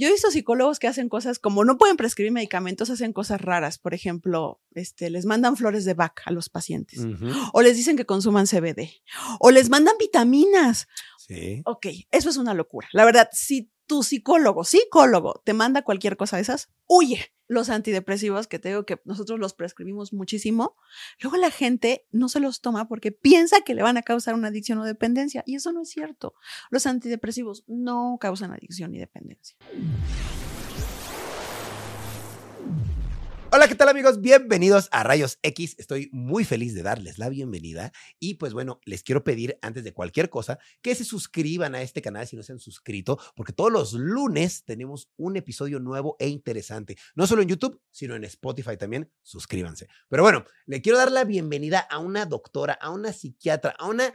Yo he visto psicólogos que hacen cosas como no pueden prescribir medicamentos, hacen cosas raras. Por ejemplo, este, les mandan flores de Bach a los pacientes. O les dicen que consuman CBD. O les mandan vitaminas. Sí. Ok, eso es una locura. La verdad, si tu psicólogo, psicólogo, te manda cualquier cosa de esas, huye. Los antidepresivos, que te digo que nosotros los prescribimos muchísimo, luego la gente no se los toma porque piensa que le van a causar una adicción o dependencia. Y eso no es cierto. Los antidepresivos no causan adicción ni dependencia. Hola, ¿qué tal amigos? Bienvenidos a Rayos X. Estoy muy feliz de darles la bienvenida y pues bueno, les quiero pedir antes de cualquier cosa que se suscriban a este canal si no se han suscrito, porque todos los lunes tenemos un episodio nuevo e interesante, no solo en YouTube, sino en Spotify también. Suscríbanse. Pero bueno, le quiero dar la bienvenida a una doctora, a una psiquiatra, a una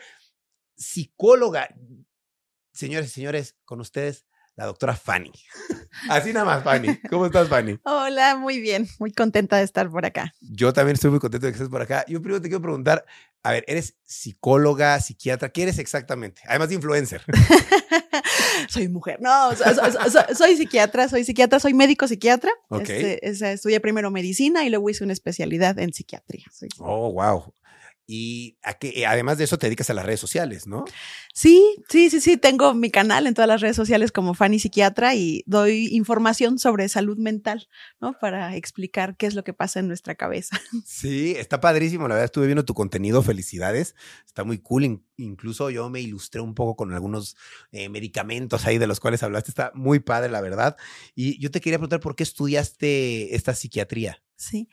psicóloga. Señores y señores, con ustedes la doctora Fanny. Así nada más, Fanny. ¿Cómo estás, Fanny? Hola, muy bien. Muy contenta de estar por acá. Yo también estoy muy contento de que estés por acá. Yo primero te quiero preguntar, a ver, ¿eres psicóloga, psiquiatra? ¿Qué eres exactamente? Además de influencer. soy mujer. No, soy, psiquiatra, soy psiquiatra, soy médico psiquiatra. Ok. Este, estudié primero medicina y luego hice una especialidad en psiquiatría. oh, wow. Y a que, eh, además de eso te dedicas a las redes sociales, ¿no? Sí, sí, sí, sí. Tengo mi canal en todas las redes sociales como Fanny Psiquiatra y doy información sobre salud mental, ¿no? Para explicar qué es lo que pasa en nuestra cabeza. Sí, está padrísimo. La verdad, estuve viendo tu contenido. Felicidades. Está muy cool. Incluso yo me ilustré un poco con algunos eh, medicamentos ahí de los cuales hablaste. Está muy padre, la verdad. Y yo te quería preguntar por qué estudiaste esta psiquiatría. Sí,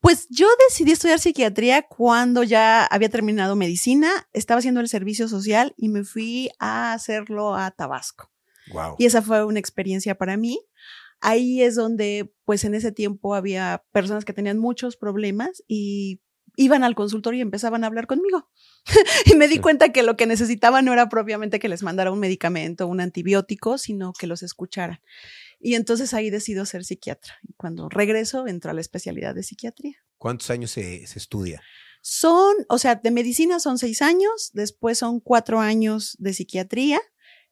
pues yo decidí estudiar psiquiatría cuando ya había terminado medicina, estaba haciendo el servicio social y me fui a hacerlo a Tabasco. Wow. Y esa fue una experiencia para mí. Ahí es donde, pues en ese tiempo había personas que tenían muchos problemas y iban al consultorio y empezaban a hablar conmigo. y me di cuenta que lo que necesitaban no era propiamente que les mandara un medicamento, un antibiótico, sino que los escucharan. Y entonces ahí decido ser psiquiatra. Y cuando regreso, entro a la especialidad de psiquiatría. ¿Cuántos años se, estudia? Son, o sea, de medicina son seis años, después son cuatro años de psiquiatría.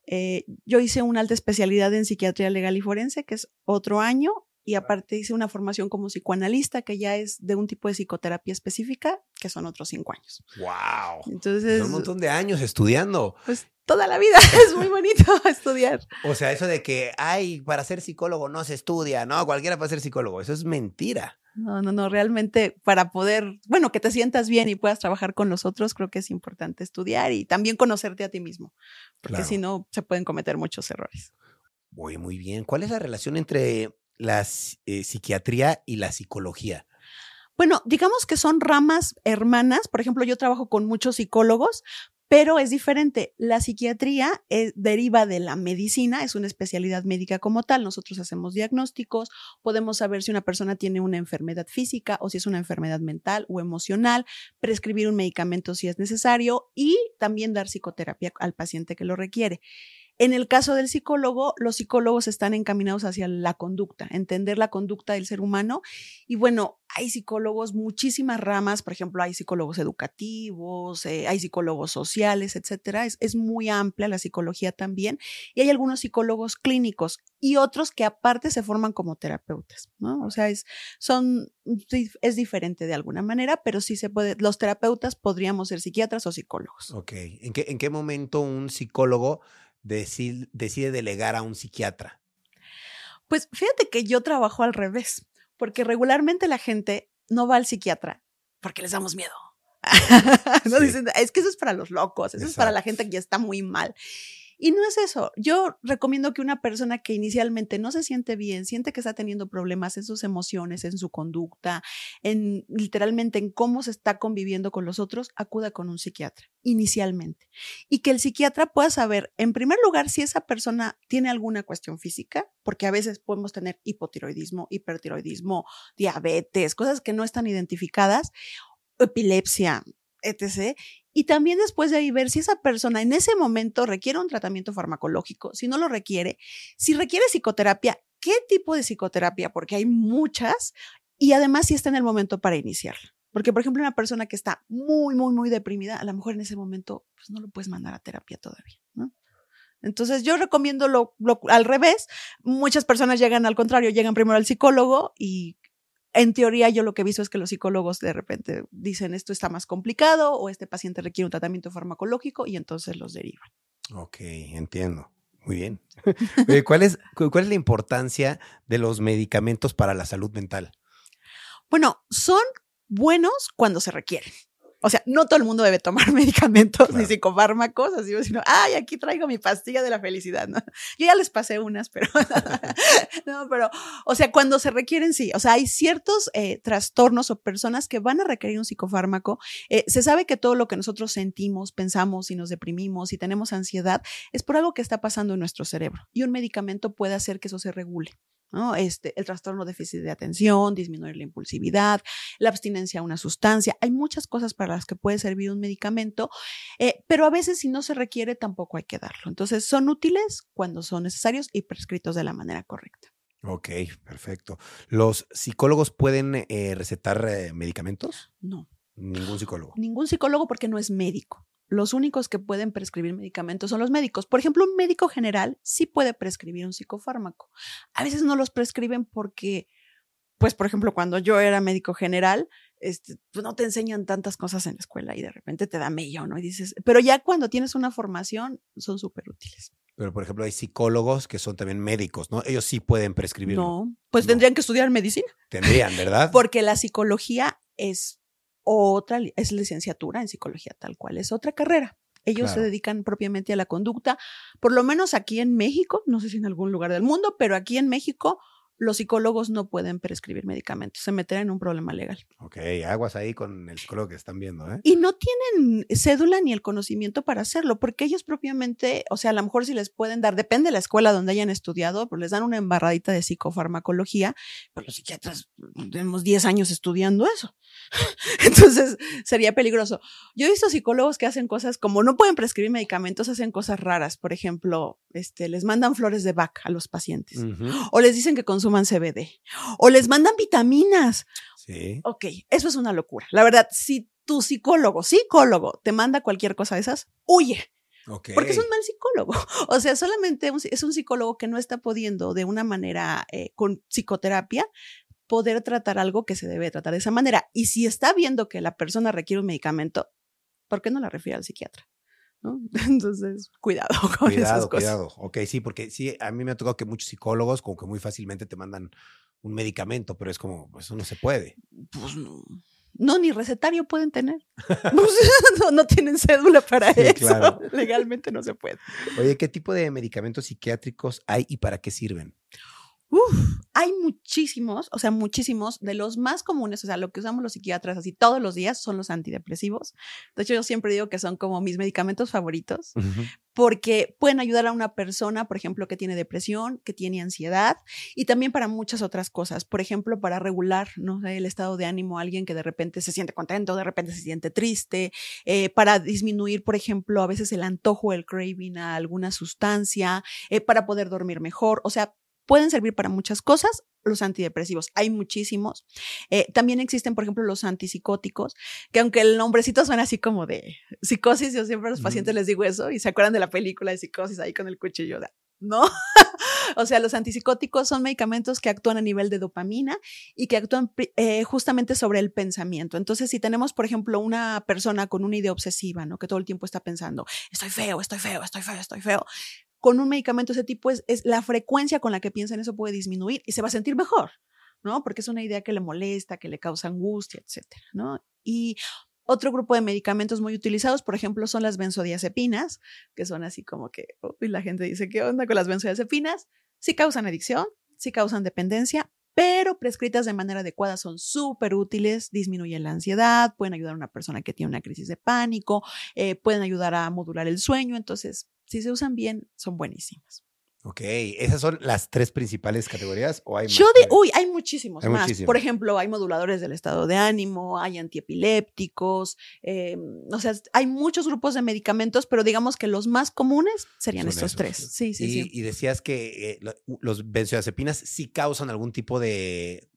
Eh, yo hice una alta especialidad en psiquiatría legal y forense, que es otro año, y aparte hice una formación como psicoanalista, que ya es de un tipo de psicoterapia específica, que son otros cinco años. ¡Wow! Entonces. un montón de años estudiando. Pues toda la vida es muy bonito estudiar. O sea, eso de que, ay, para ser psicólogo no se estudia, no, cualquiera para ser psicólogo, eso es mentira. No, no, no, realmente para poder, bueno, que te sientas bien y puedas trabajar con los otros, creo que es importante estudiar y también conocerte a ti mismo, porque si no, se pueden cometer muchos errores. Muy, muy bien. ¿Cuál es la relación entre la eh, psiquiatría y la psicología? Bueno, digamos que son ramas hermanas. Por ejemplo, yo trabajo con muchos psicólogos, pero es diferente. La psiquiatría eh, deriva de la medicina, es una especialidad médica como tal. Nosotros hacemos diagnósticos, podemos saber si una persona tiene una enfermedad física o si es una enfermedad mental o emocional, prescribir un medicamento si es necesario y también dar psicoterapia al paciente que lo requiere. En el caso del psicólogo, los psicólogos están encaminados hacia la conducta, entender la conducta del ser humano. Y bueno, hay psicólogos, muchísimas ramas, por ejemplo, hay psicólogos educativos, eh, hay psicólogos sociales, etcétera. Es, es, muy amplia la psicología también. Y hay algunos psicólogos clínicos y otros que aparte se forman como terapeutas, ¿no? O sea, es, son, es diferente de alguna manera, pero sí se puede, los terapeutas podríamos ser psiquiatras o psicólogos. Ok. ¿En qué, en qué momento un psicólogo decide, delegar a un psiquiatra? Pues fíjate que yo trabajo al revés, porque regularmente la gente no va al psiquiatra porque les damos miedo. no dicen, es que eso es para los locos, eso es para la gente que ya está muy mal. Y no es eso. Yo recomiendo que una persona que inicialmente no se siente bien, siente que está teniendo problemas en sus emociones, en su conducta, en literalmente en cómo se está conviviendo con los otros, acuda con un psiquiatra inicialmente. Y que el psiquiatra pueda saber, en primer lugar, si esa persona tiene alguna cuestión física, porque a veces podemos tener hipotiroidismo, hipertiroidismo, diabetes, cosas que no están identificadas, epilepsia, etc. Y también después de ahí ver si esa persona en ese momento requiere un tratamiento farmacológico, si no lo requiere, si requiere psicoterapia, qué tipo de psicoterapia, porque hay muchas, y además si está en el momento para iniciarla. Porque, por ejemplo, una persona que está muy, muy, muy deprimida, a lo mejor en ese momento pues, no lo puedes mandar a terapia todavía. Entonces yo recomiendo lo- al revés. Muchas personas llegan al contrario, llegan primero al psicólogo y en teoría yo lo que he visto es que los psicólogos de repente dicen esto está más complicado o este paciente requiere un tratamiento farmacológico y entonces los derivan. Ok, entiendo. Muy bien. ¿Cuál es, cu- ¿Cuál es la importancia de los medicamentos para la salud mental? Bueno, son buenos cuando se requieren. O sea, no todo el mundo debe tomar medicamentos Claro. ni psicofármacos, así, sino, ay, aquí traigo mi pastilla de la felicidad, ¿no? Yo ya les pasé unas, pero no, pero, o sea, cuando se requieren, sí. O sea, hay ciertos eh, trastornos o personas que van a requerir un psicofármaco. Eh, se sabe que todo lo que nosotros sentimos, pensamos y nos deprimimos y tenemos ansiedad es por algo que está pasando en nuestro cerebro y un medicamento puede hacer que eso se regule. ¿No? Este, el trastorno déficit de atención, disminuir la impulsividad, la abstinencia a una sustancia. Hay muchas cosas para las que puede servir un medicamento, eh, pero a veces si no se requiere tampoco hay que darlo. Entonces son útiles cuando son necesarios y prescritos de la manera correcta. Ok, perfecto. ¿Los psicólogos pueden eh, recetar eh, medicamentos? No, Ningún psicólogo. ningún psicólogo porque no es médico. Los únicos que pueden prescribir medicamentos son los médicos. Por ejemplo, un médico general sí puede prescribir un psicofármaco. A veces no los prescriben porque, pues, por ejemplo, cuando yo era médico general, este, pues no te enseñan tantas cosas en la escuela y de repente te da mello, ¿no? Y dices, pero ya cuando tienes una formación son súper útiles. Pero, por ejemplo, hay psicólogos que son también médicos, ¿no? Ellos sí pueden prescribir. No, pues No. tendrían que estudiar medicina. Tendrían, ¿verdad? Porque la psicología es otra, es licenciatura en psicología tal cual, es otra carrera. Ellos se dedican propiamente a la conducta, por lo menos aquí en México, no sé si en algún lugar del mundo, pero aquí en México los psicólogos no pueden prescribir medicamentos, se meterán en un problema legal. Ok, aguas ahí con el psicólogo que están viendo, ¿eh? Y no tienen cédula ni el conocimiento para hacerlo, porque ellos propiamente, o sea, a lo mejor si les pueden dar, depende de la escuela donde hayan estudiado, pero les dan una embarradita de psicofarmacología, pero los psiquiatras tenemos 10 años estudiando eso. Entonces sería peligroso. Yo he visto psicólogos que hacen cosas como no pueden prescribir medicamentos, hacen cosas raras. Por ejemplo, este, les mandan flores de Bach a los pacientes. O les dicen que consuman CBD. O les mandan vitaminas. Sí. Ok, eso es una locura. La verdad, si tu psicólogo, psicólogo, te manda cualquier cosa de esas, huye, Ok. porque es un mal psicólogo. O sea, solamente un- es un psicólogo que no está pudiendo de una manera eh, con psicoterapia poder tratar algo que se debe tratar de esa manera. Y si está viendo que la persona requiere un medicamento, ¿por qué no la refiere al psiquiatra? ¿No? Entonces, cuidado con esas Cuidado, cosas. cuidado. Ok, sí, porque sí, a mí me ha tocado que muchos psicólogos como que muy fácilmente te mandan un medicamento, pero es como, pues, eso no se puede. Pues no. No, ni recetario pueden tener. Pues, no, no tienen cédula para Sí, eso. claro. Legalmente no se puede. Oye, ¿qué tipo de medicamentos psiquiátricos hay y para qué sirven? Uf, hay muchísimos, o sea, muchísimos. De los más comunes, o sea, lo que usamos los psiquiatras así todos los días son los antidepresivos. De hecho, yo siempre digo que son como mis medicamentos favoritos porque pueden ayudar a una persona, por ejemplo, que tiene depresión, que tiene ansiedad y también para muchas otras cosas. Por ejemplo, para regular, no sé, el estado de ánimo a alguien que de repente se siente contento, de repente se siente triste, eh, para disminuir, por ejemplo, a veces el antojo, el craving a alguna sustancia, eh, para poder dormir mejor. O sea, pueden servir para muchas cosas. Los antidepresivos, hay muchísimos. Eh, también existen, por ejemplo, los antipsicóticos, que aunque el nombrecito suena así como de psicosis, yo siempre a los pacientes les digo eso y se acuerdan de la película de psicosis ahí con el cuchillo. de- No, o sea, los antipsicóticos son medicamentos que actúan a nivel de dopamina y que actúan eh, justamente sobre el pensamiento. Entonces, si tenemos, por ejemplo, una persona con una idea obsesiva, ¿no? Que todo el tiempo está pensando, estoy feo, estoy feo, estoy feo, estoy feo. Con un medicamento de ese tipo es, es la frecuencia con la que piensa en eso puede disminuir y se va a sentir mejor, ¿no? Porque es una idea que le molesta, que le causa angustia, etcétera, ¿no? Y otro grupo de medicamentos muy utilizados, por ejemplo, son las benzodiazepinas, que son así como que, uy, la gente dice, ¿qué onda con las benzodiazepinas? Sí causan adicción, sí causan dependencia, pero prescritas de manera adecuada son súper útiles, disminuyen la ansiedad, pueden ayudar a una persona que tiene una crisis de pánico, eh, pueden ayudar a modular el sueño, entonces, si se usan bien, son buenísimas. Ok, ¿esas son las tres principales categorías o hay más? Yo de, uy, hay muchísimos Hay más. muchísimos. Por ejemplo, hay moduladores del estado de ánimo, hay antiepilépticos, eh, o sea, hay muchos grupos de medicamentos, pero digamos que los más comunes serían Son estos esos. tres. Sí, sí, y, sí. y decías que eh, lo- los benzodiazepinas sí causan algún tipo de,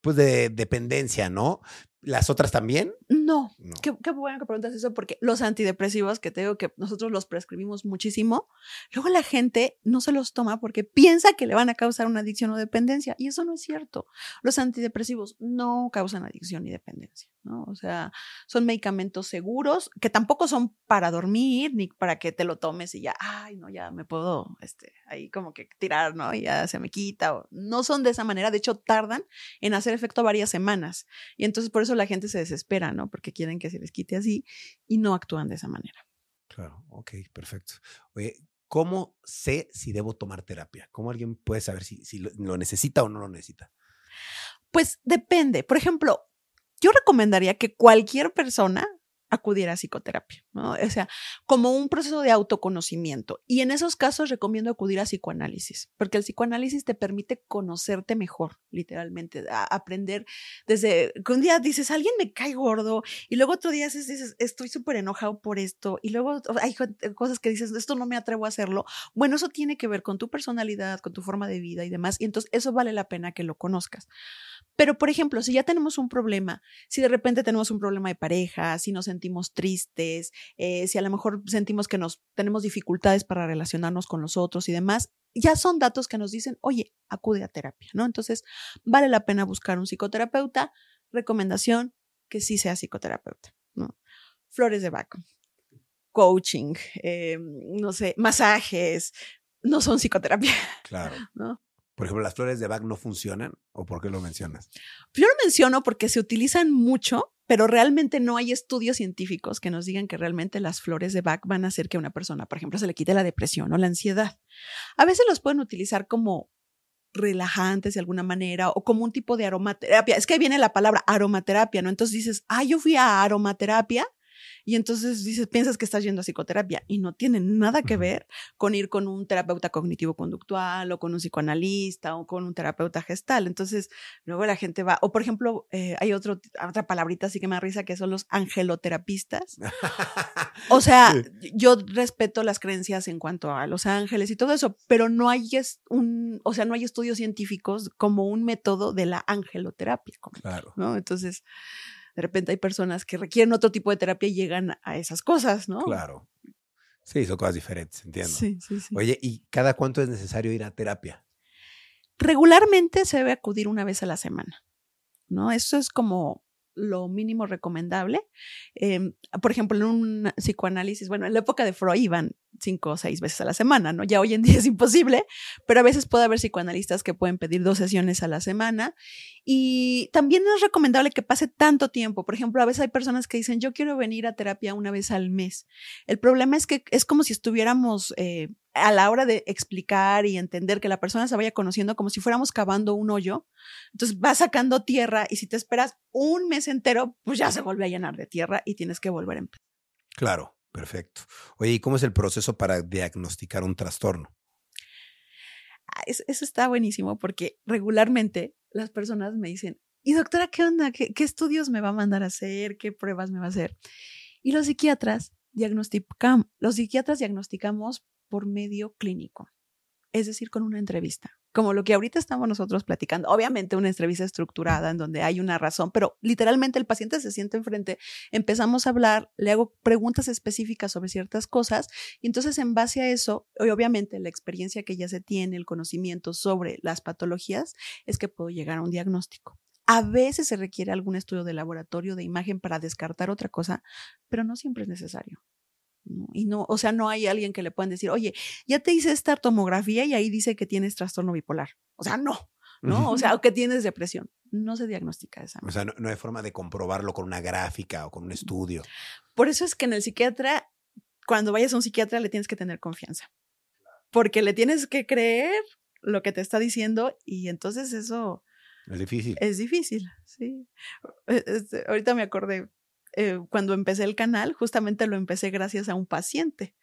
pues de dependencia, ¿no? ¿Las otras también? No. No. Qué, qué bueno que preguntas eso, porque los antidepresivos, que te digo que nosotros los prescribimos muchísimo, luego la gente no se los toma porque piensa que le van a causar una adicción o dependencia, y eso no es cierto. Los antidepresivos no causan adicción ni dependencia, ¿no? O sea, son medicamentos seguros, que tampoco son para dormir, ni para que te lo tomes y ya, ay, no, ya me puedo, este, ahí como que tirar, ¿no? Y ya se me quita. o- no son de esa manera, de hecho, tardan en hacer efecto varias semanas. Y entonces por eso la gente se desespera, ¿no? Porque quieren que se les quite así y no actúan de esa manera. Claro, ok, perfecto. Oye, ¿cómo sé si debo tomar terapia? ¿Cómo alguien puede saber si, si lo, lo necesita o no lo necesita? Pues depende. Por ejemplo, yo recomendaría que cualquier persona acudiera a psicoterapia, ¿no? O sea, como un proceso de autoconocimiento. Y en esos casos recomiendo acudir a psicoanálisis, porque el psicoanálisis te permite conocerte mejor, literalmente, a aprender desde que un día dices, alguien me cae gordo, y luego otro día dices, estoy súper enojado por esto, y luego hay co- cosas que dices, esto no me atrevo a hacerlo. Bueno, eso tiene que ver con tu personalidad, con tu forma de vida y demás, y entonces eso vale la pena que lo conozcas. Pero, por ejemplo, si ya tenemos un problema, si de repente tenemos un problema de pareja, si nos sentimos tristes, eh, si a lo mejor sentimos que nos tenemos dificultades para relacionarnos con los otros y demás, ya son datos que nos dicen, oye, acude a terapia, ¿no? Entonces, vale la pena buscar un psicoterapeuta. Recomendación, que sí sea psicoterapeuta, ¿no? Flores de Bach, coaching, eh, no sé, masajes, no son psicoterapia, Claro. ¿no? Por ejemplo, ¿las flores de Bach no funcionan? ¿O por qué lo mencionas? Yo lo menciono porque se utilizan mucho, pero realmente no hay estudios científicos que nos digan que realmente las flores de Bach van a hacer que a una persona, por ejemplo, se le quite la depresión o la ansiedad. A veces los pueden utilizar como relajantes de alguna manera o como un tipo de aromaterapia. Es que viene la palabra aromaterapia, ¿no? Entonces dices, ah, yo fui a aromaterapia y entonces dices, piensas que estás yendo a psicoterapia y no tiene nada que ver con ir con un terapeuta cognitivo-conductual o con un psicoanalista o con un terapeuta gestal. Entonces, luego la gente va, o por ejemplo, eh, hay otro, otra palabrita así que me da risa que son los angeloterapistas. O sea, yo respeto las creencias en cuanto a los ángeles y todo eso, pero no hay es- un, o sea, no hay estudios científicos como un método de la angeloterapia, como Claro. ¿no? Entonces, de repente hay personas que requieren otro tipo de terapia y llegan a esas cosas, ¿no? Claro. Sí, son cosas diferentes, entiendo. Sí, sí, sí. Oye, ¿y cada cuánto es necesario ir a terapia? regularmente se debe acudir una vez a la semana, ¿no? Eso es como lo mínimo recomendable. Eh, por ejemplo, en un psicoanálisis, bueno, en la época de Freud iban cinco o seis veces a la semana, ¿no? Ya hoy en día es imposible, pero a veces puede haber psicoanalistas que pueden pedir dos sesiones a la semana y también no es recomendable que pase tanto tiempo. Por ejemplo, a veces hay personas que dicen, yo quiero venir a terapia una vez al mes. El problema es que es como si estuviéramos eh, a la hora de explicar y entender que la persona se vaya conociendo como si fuéramos cavando un hoyo. Entonces vas sacando tierra y si te esperas un mes entero, pues ya se vuelve a llenar de tierra y tienes que volver a empezar. Claro, perfecto. Oye, ¿y cómo es el proceso para diagnosticar un trastorno? Ah, es- Eso está buenísimo porque regularmente las personas me dicen, y doctora, ¿qué onda? ¿Qué, qué estudios me va a mandar a hacer? ¿Qué pruebas me va a hacer? Y los psiquiatras diagnosticamos, los psiquiatras diagnosticamos por medio clínico, es decir, con una entrevista, como lo que ahorita estamos nosotros platicando. Obviamente una entrevista estructurada en donde hay una razón, pero literalmente el paciente se siente enfrente, empezamos a hablar, le hago preguntas específicas sobre ciertas cosas y entonces en base a eso, y obviamente la experiencia que ya se tiene, el conocimiento sobre las patologías, es que puedo llegar a un diagnóstico. A veces se requiere algún estudio de laboratorio de imagen para descartar otra cosa, pero no siempre es necesario. ¿No? Y no, o sea, no hay alguien que le puedan decir, oye, ya te hice esta tomografía y ahí dice que tienes trastorno bipolar. O sea, no, ¿no? O sea, o que tienes depresión. No se diagnostica esa O sea, no, no hay forma de comprobarlo con una gráfica o con un estudio. Por eso es que en el psiquiatra, cuando vayas a un psiquiatra, le tienes que tener confianza. Porque le tienes que creer lo que te está diciendo y entonces eso Es difícil. es difícil, sí. Eh, este, ahorita me acordé, eh, cuando empecé el canal, justamente lo empecé gracias a un paciente.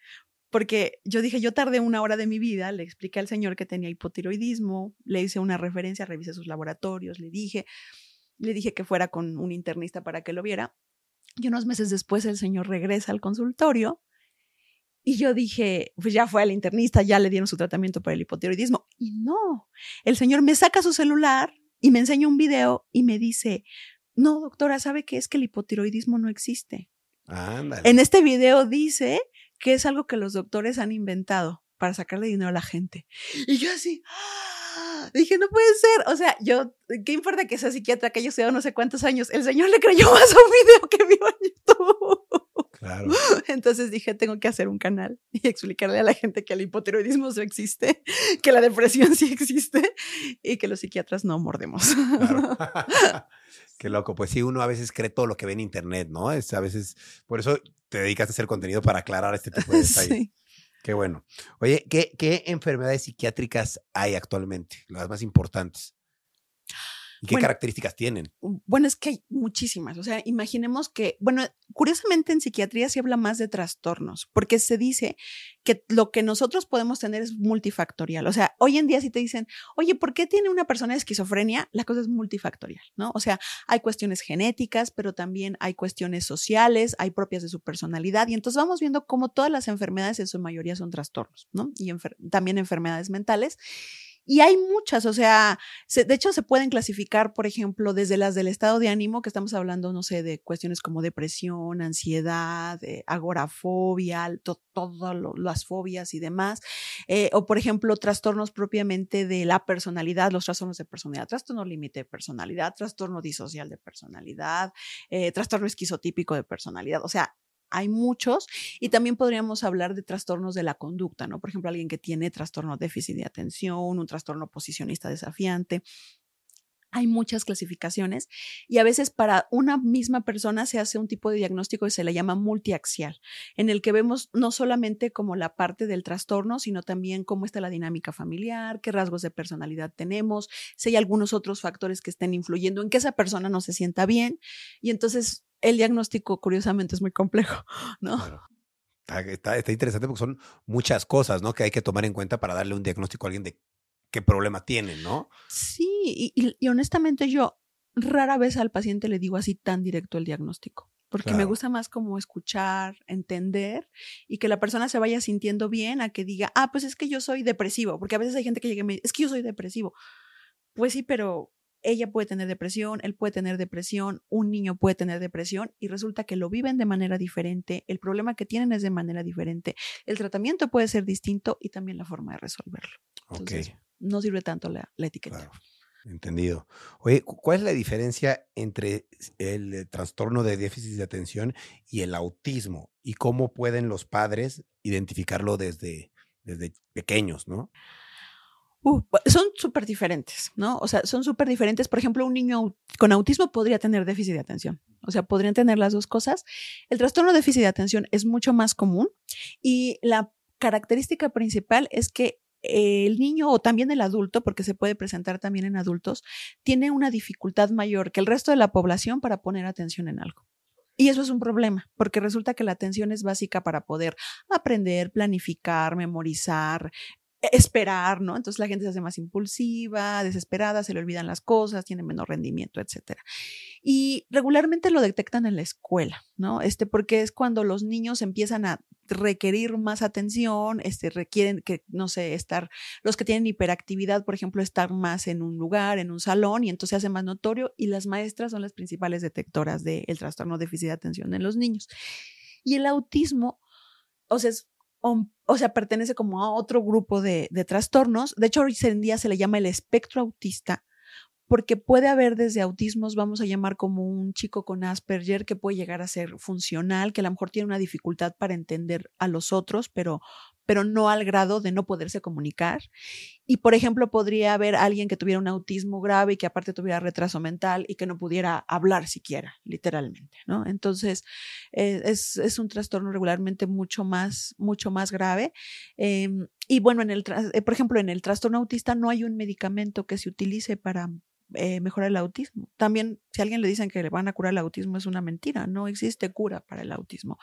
Porque yo dije, yo tardé una hora de mi vida, le expliqué al señor que tenía hipotiroidismo, le hice una referencia, revisé sus laboratorios, le dije, le dije que fuera con un internista para que lo viera. Y unos meses después el señor regresa al consultorio y yo dije, pues ya fue al internista, ya le dieron su tratamiento para el hipotiroidismo. Y no, el señor me saca su celular y me enseña un video y me dice, no, doctora, ¿sabe qué es que el hipotiroidismo no existe? Ándale. En este video dice que es algo que los doctores han inventado para sacarle dinero a la gente. Y yo así, ¡ah! dije, no puede ser. O sea, yo, ¿qué importa que sea psiquiatra, que haya estudiado no sé cuántos años? El señor le creyó más a un video que vio en YouTube. Claro. Entonces dije, tengo que hacer un canal y explicarle a la gente que el hipotiroidismo sí existe, que la depresión sí existe y que los psiquiatras no mordemos. Claro. Qué loco. Pues sí, uno a veces cree todo lo que ve en internet, ¿no? Es a veces, por eso te dedicas a hacer contenido para aclarar este tipo de detalles. Sí. Qué bueno. Oye, ¿qué, ¿qué enfermedades psiquiátricas hay actualmente? Las más importantes. ¿Y qué Bueno. características tienen? Bueno, es que hay muchísimas. O sea, imaginemos que, bueno, curiosamente en psiquiatría se habla más de trastornos, porque se dice que lo que nosotros podemos tener es multifactorial. O sea, hoy en día si te dicen, oye, ¿por qué tiene una persona esquizofrenia? La cosa es multifactorial, ¿no? O sea, hay cuestiones genéticas, pero también hay cuestiones sociales, hay propias de su personalidad. Y entonces vamos viendo cómo todas las enfermedades en su mayoría son trastornos, ¿no? Y enfer- también enfermedades mentales. Y hay muchas, o sea, se- de hecho se pueden clasificar, por ejemplo, desde las del estado de ánimo, que estamos hablando, no sé, de cuestiones como depresión, ansiedad, eh, agorafobia, to- todas las fobias y demás, eh, o por ejemplo, trastornos propiamente de la personalidad, los trastornos de personalidad, trastorno límite de personalidad, trastorno disocial de personalidad, eh, trastorno esquizotípico de personalidad, o sea, hay muchos y también podríamos hablar de trastornos de la conducta, ¿no? Por ejemplo, alguien que tiene trastorno déficit de atención, un trastorno posicionista desafiante. Hay muchas clasificaciones y a veces para una misma persona se hace un tipo de diagnóstico que se le llama multiaxial, en el que vemos no solamente como la parte del trastorno, sino también cómo está la dinámica familiar, qué rasgos de personalidad tenemos, si hay algunos otros factores que estén influyendo en que esa persona no se sienta bien. Y entonces el diagnóstico, curiosamente, es muy complejo, ¿no? Claro. Está, está- está interesante porque son muchas cosas, ¿no? Que hay que tomar en cuenta para darle un diagnóstico a alguien de qué problema tiene, ¿no? Sí, y, y- y honestamente yo rara vez al paciente le digo así tan directo el diagnóstico, porque me gusta más como escuchar, entender y que la persona se vaya sintiendo bien a que diga, ah, pues es que yo soy depresivo, porque a veces hay gente que llega y me dice, es que yo soy depresivo. Pues sí, pero ella puede tener depresión, él puede tener depresión, un niño puede tener depresión y resulta que lo viven de manera diferente, el problema que tienen es de manera diferente, el tratamiento puede ser distinto y también la forma de resolverlo. Entonces, no sirve tanto la, la etiqueta. claro. Entendido. Oye, cu- ¿cuál es la diferencia entre el eh, trastorno de déficit de atención y el autismo? ¿Y cómo pueden los padres identificarlo desde, desde pequeños, no? Son súper diferentes, ¿no? O sea, son súper diferentes. Por ejemplo, un niño con autismo podría tener déficit de atención. O sea, podrían tener las dos cosas. El trastorno de déficit de atención es mucho más común y la característica principal es que el niño o también el adulto, porque se puede presentar también en adultos, tiene una dificultad mayor que el resto de la población para poner atención en algo. Y eso es un problema, porque resulta que la atención es básica para poder aprender, planificar, memorizar, esperar, ¿no? Entonces la gente se hace más impulsiva, desesperada, se le olvidan las cosas, tiene menor rendimiento, etcétera. Y regularmente lo detectan en la escuela, ¿no? Este, porque es cuando los niños empiezan a requerir más atención, este, requieren que, no sé, estar, los que tienen hiperactividad, por ejemplo, estar más en un lugar, en un salón, y entonces se hace más notorio, y las maestras son las principales detectoras del trastorno de déficit de atención en los niños. Y el autismo, o sea, es o, sea, pertenece como a otro grupo de, de trastornos. De hecho, hoy en día se le llama el espectro autista, porque puede haber desde autismos, vamos a llamar como un chico con Asperger, que puede llegar a ser funcional, que a lo mejor tiene una dificultad para entender a los otros, pero, pero no al grado de no poderse comunicar. Y, por ejemplo, podría haber alguien que tuviera un autismo grave y que aparte tuviera retraso mental y que no pudiera hablar siquiera, literalmente, ¿no? Entonces, eh, es, es, un trastorno regularmente mucho más, mucho más grave. Eh, y bueno, en el, eh, por ejemplo, en el trastorno autista no hay un medicamento que se utilice para eh, mejorar el autismo. También, si a alguien le dicen que le van a curar el autismo, es una mentira. No existe cura para el autismo.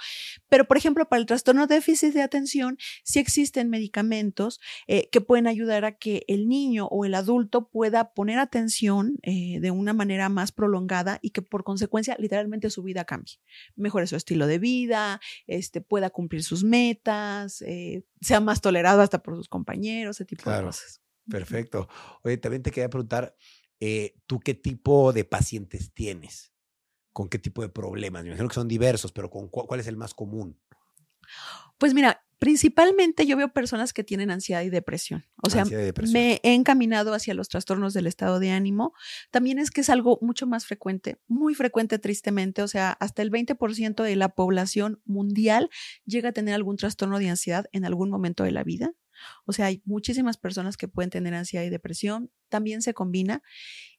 Pero, por ejemplo, para el trastorno de déficit de atención, sí existen medicamentos eh, que pueden ayudar a que el niño o el adulto pueda poner atención eh, de una manera más prolongada y que por consecuencia, literalmente, su vida cambie. Mejore su estilo de vida, este, pueda cumplir sus metas, eh, sea más tolerado hasta por sus compañeros, ese tipo Claro. de cosas. Perfecto. Oye, también te quería preguntar, eh, ¿tú qué tipo de pacientes tienes? con qué tipo de problemas? Me imagino que son diversos, pero con cuál es el más común? Pues mira, principalmente yo veo personas que tienen ansiedad y depresión. O sea, me he encaminado hacia los trastornos del estado de ánimo. También es que es algo mucho más frecuente, muy frecuente tristemente. O sea, hasta el 20% de la población mundial llega a tener algún trastorno de ansiedad en algún momento de la vida. O sea, hay muchísimas personas que pueden tener ansiedad y depresión, también se combina.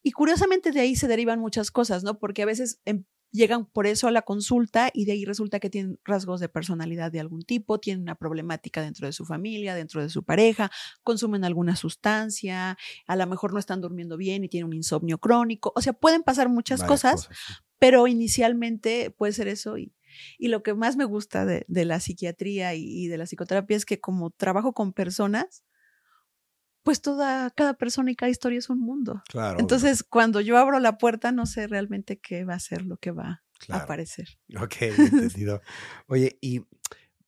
Y curiosamente de ahí se derivan muchas cosas, ¿no? Porque a veces em, llegan por eso a la consulta y de ahí resulta que tienen rasgos de personalidad de algún tipo, tienen una problemática dentro de su familia, dentro de su pareja, consumen alguna sustancia, a lo mejor no están durmiendo bien y tienen un insomnio crónico. O sea, pueden pasar muchas cosas, pero inicialmente puede ser eso y y lo que más me gusta de, la psiquiatría y, de la psicoterapia es que como trabajo con personas, pues toda, cada persona y cada historia es un mundo. Claro. Entonces, cuando yo abro la puerta, no sé realmente qué va a ser lo que va a aparecer. Ok, entendido. Oye, y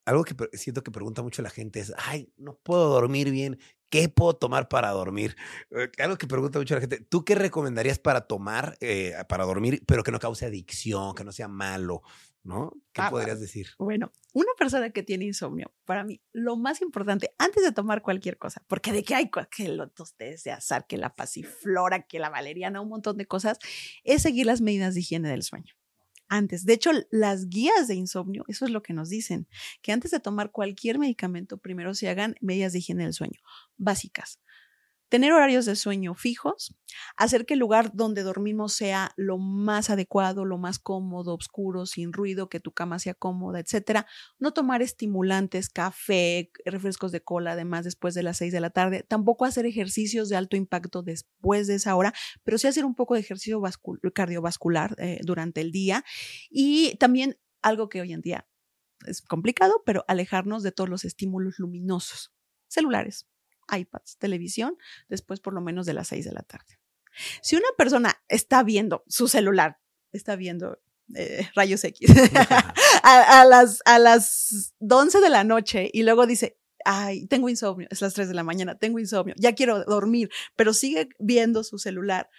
algo que siento que pregunta mucho la gente es, ay, no puedo dormir bien, ¿qué puedo tomar para dormir? Eh, algo que pregunta mucho la gente, ¿tú qué recomendarías para tomar, eh, para dormir, pero que no cause adicción, que no sea malo? ¿No? ¿Qué ah, podrías decir? Bueno, una persona que tiene insomnio, para mí, lo más importante, antes de tomar cualquier cosa, porque de que hay que los tés de azar, que la pasiflora, que la valeriana, un montón de cosas, es seguir las medidas de higiene del sueño. Antes, de hecho, las guías de insomnio, eso es lo que nos dicen, que antes de tomar cualquier medicamento, primero se hagan medidas de higiene del sueño, básicas tener horarios de sueño fijos, hacer que el lugar donde dormimos sea lo más adecuado, lo más cómodo, oscuro, sin ruido, que tu cama sea cómoda, etcétera. No tomar estimulantes, café, refrescos de cola, además después de las seis de la tarde. Tampoco hacer ejercicios de alto impacto después de esa hora, pero sí hacer un poco de ejercicio cardiovascular eh, durante el día. Y también algo que hoy en día es complicado, pero alejarnos de todos los estímulos luminosos, celulares, iPads, televisión, después por lo menos de las 6 de la tarde. Si una persona está viendo su celular, está viendo eh, rayos X a, las, a las 11 de la noche y luego dice, ay, tengo insomnio, es las 3 de la mañana, tengo insomnio, ya quiero dormir, pero sigue viendo su celular,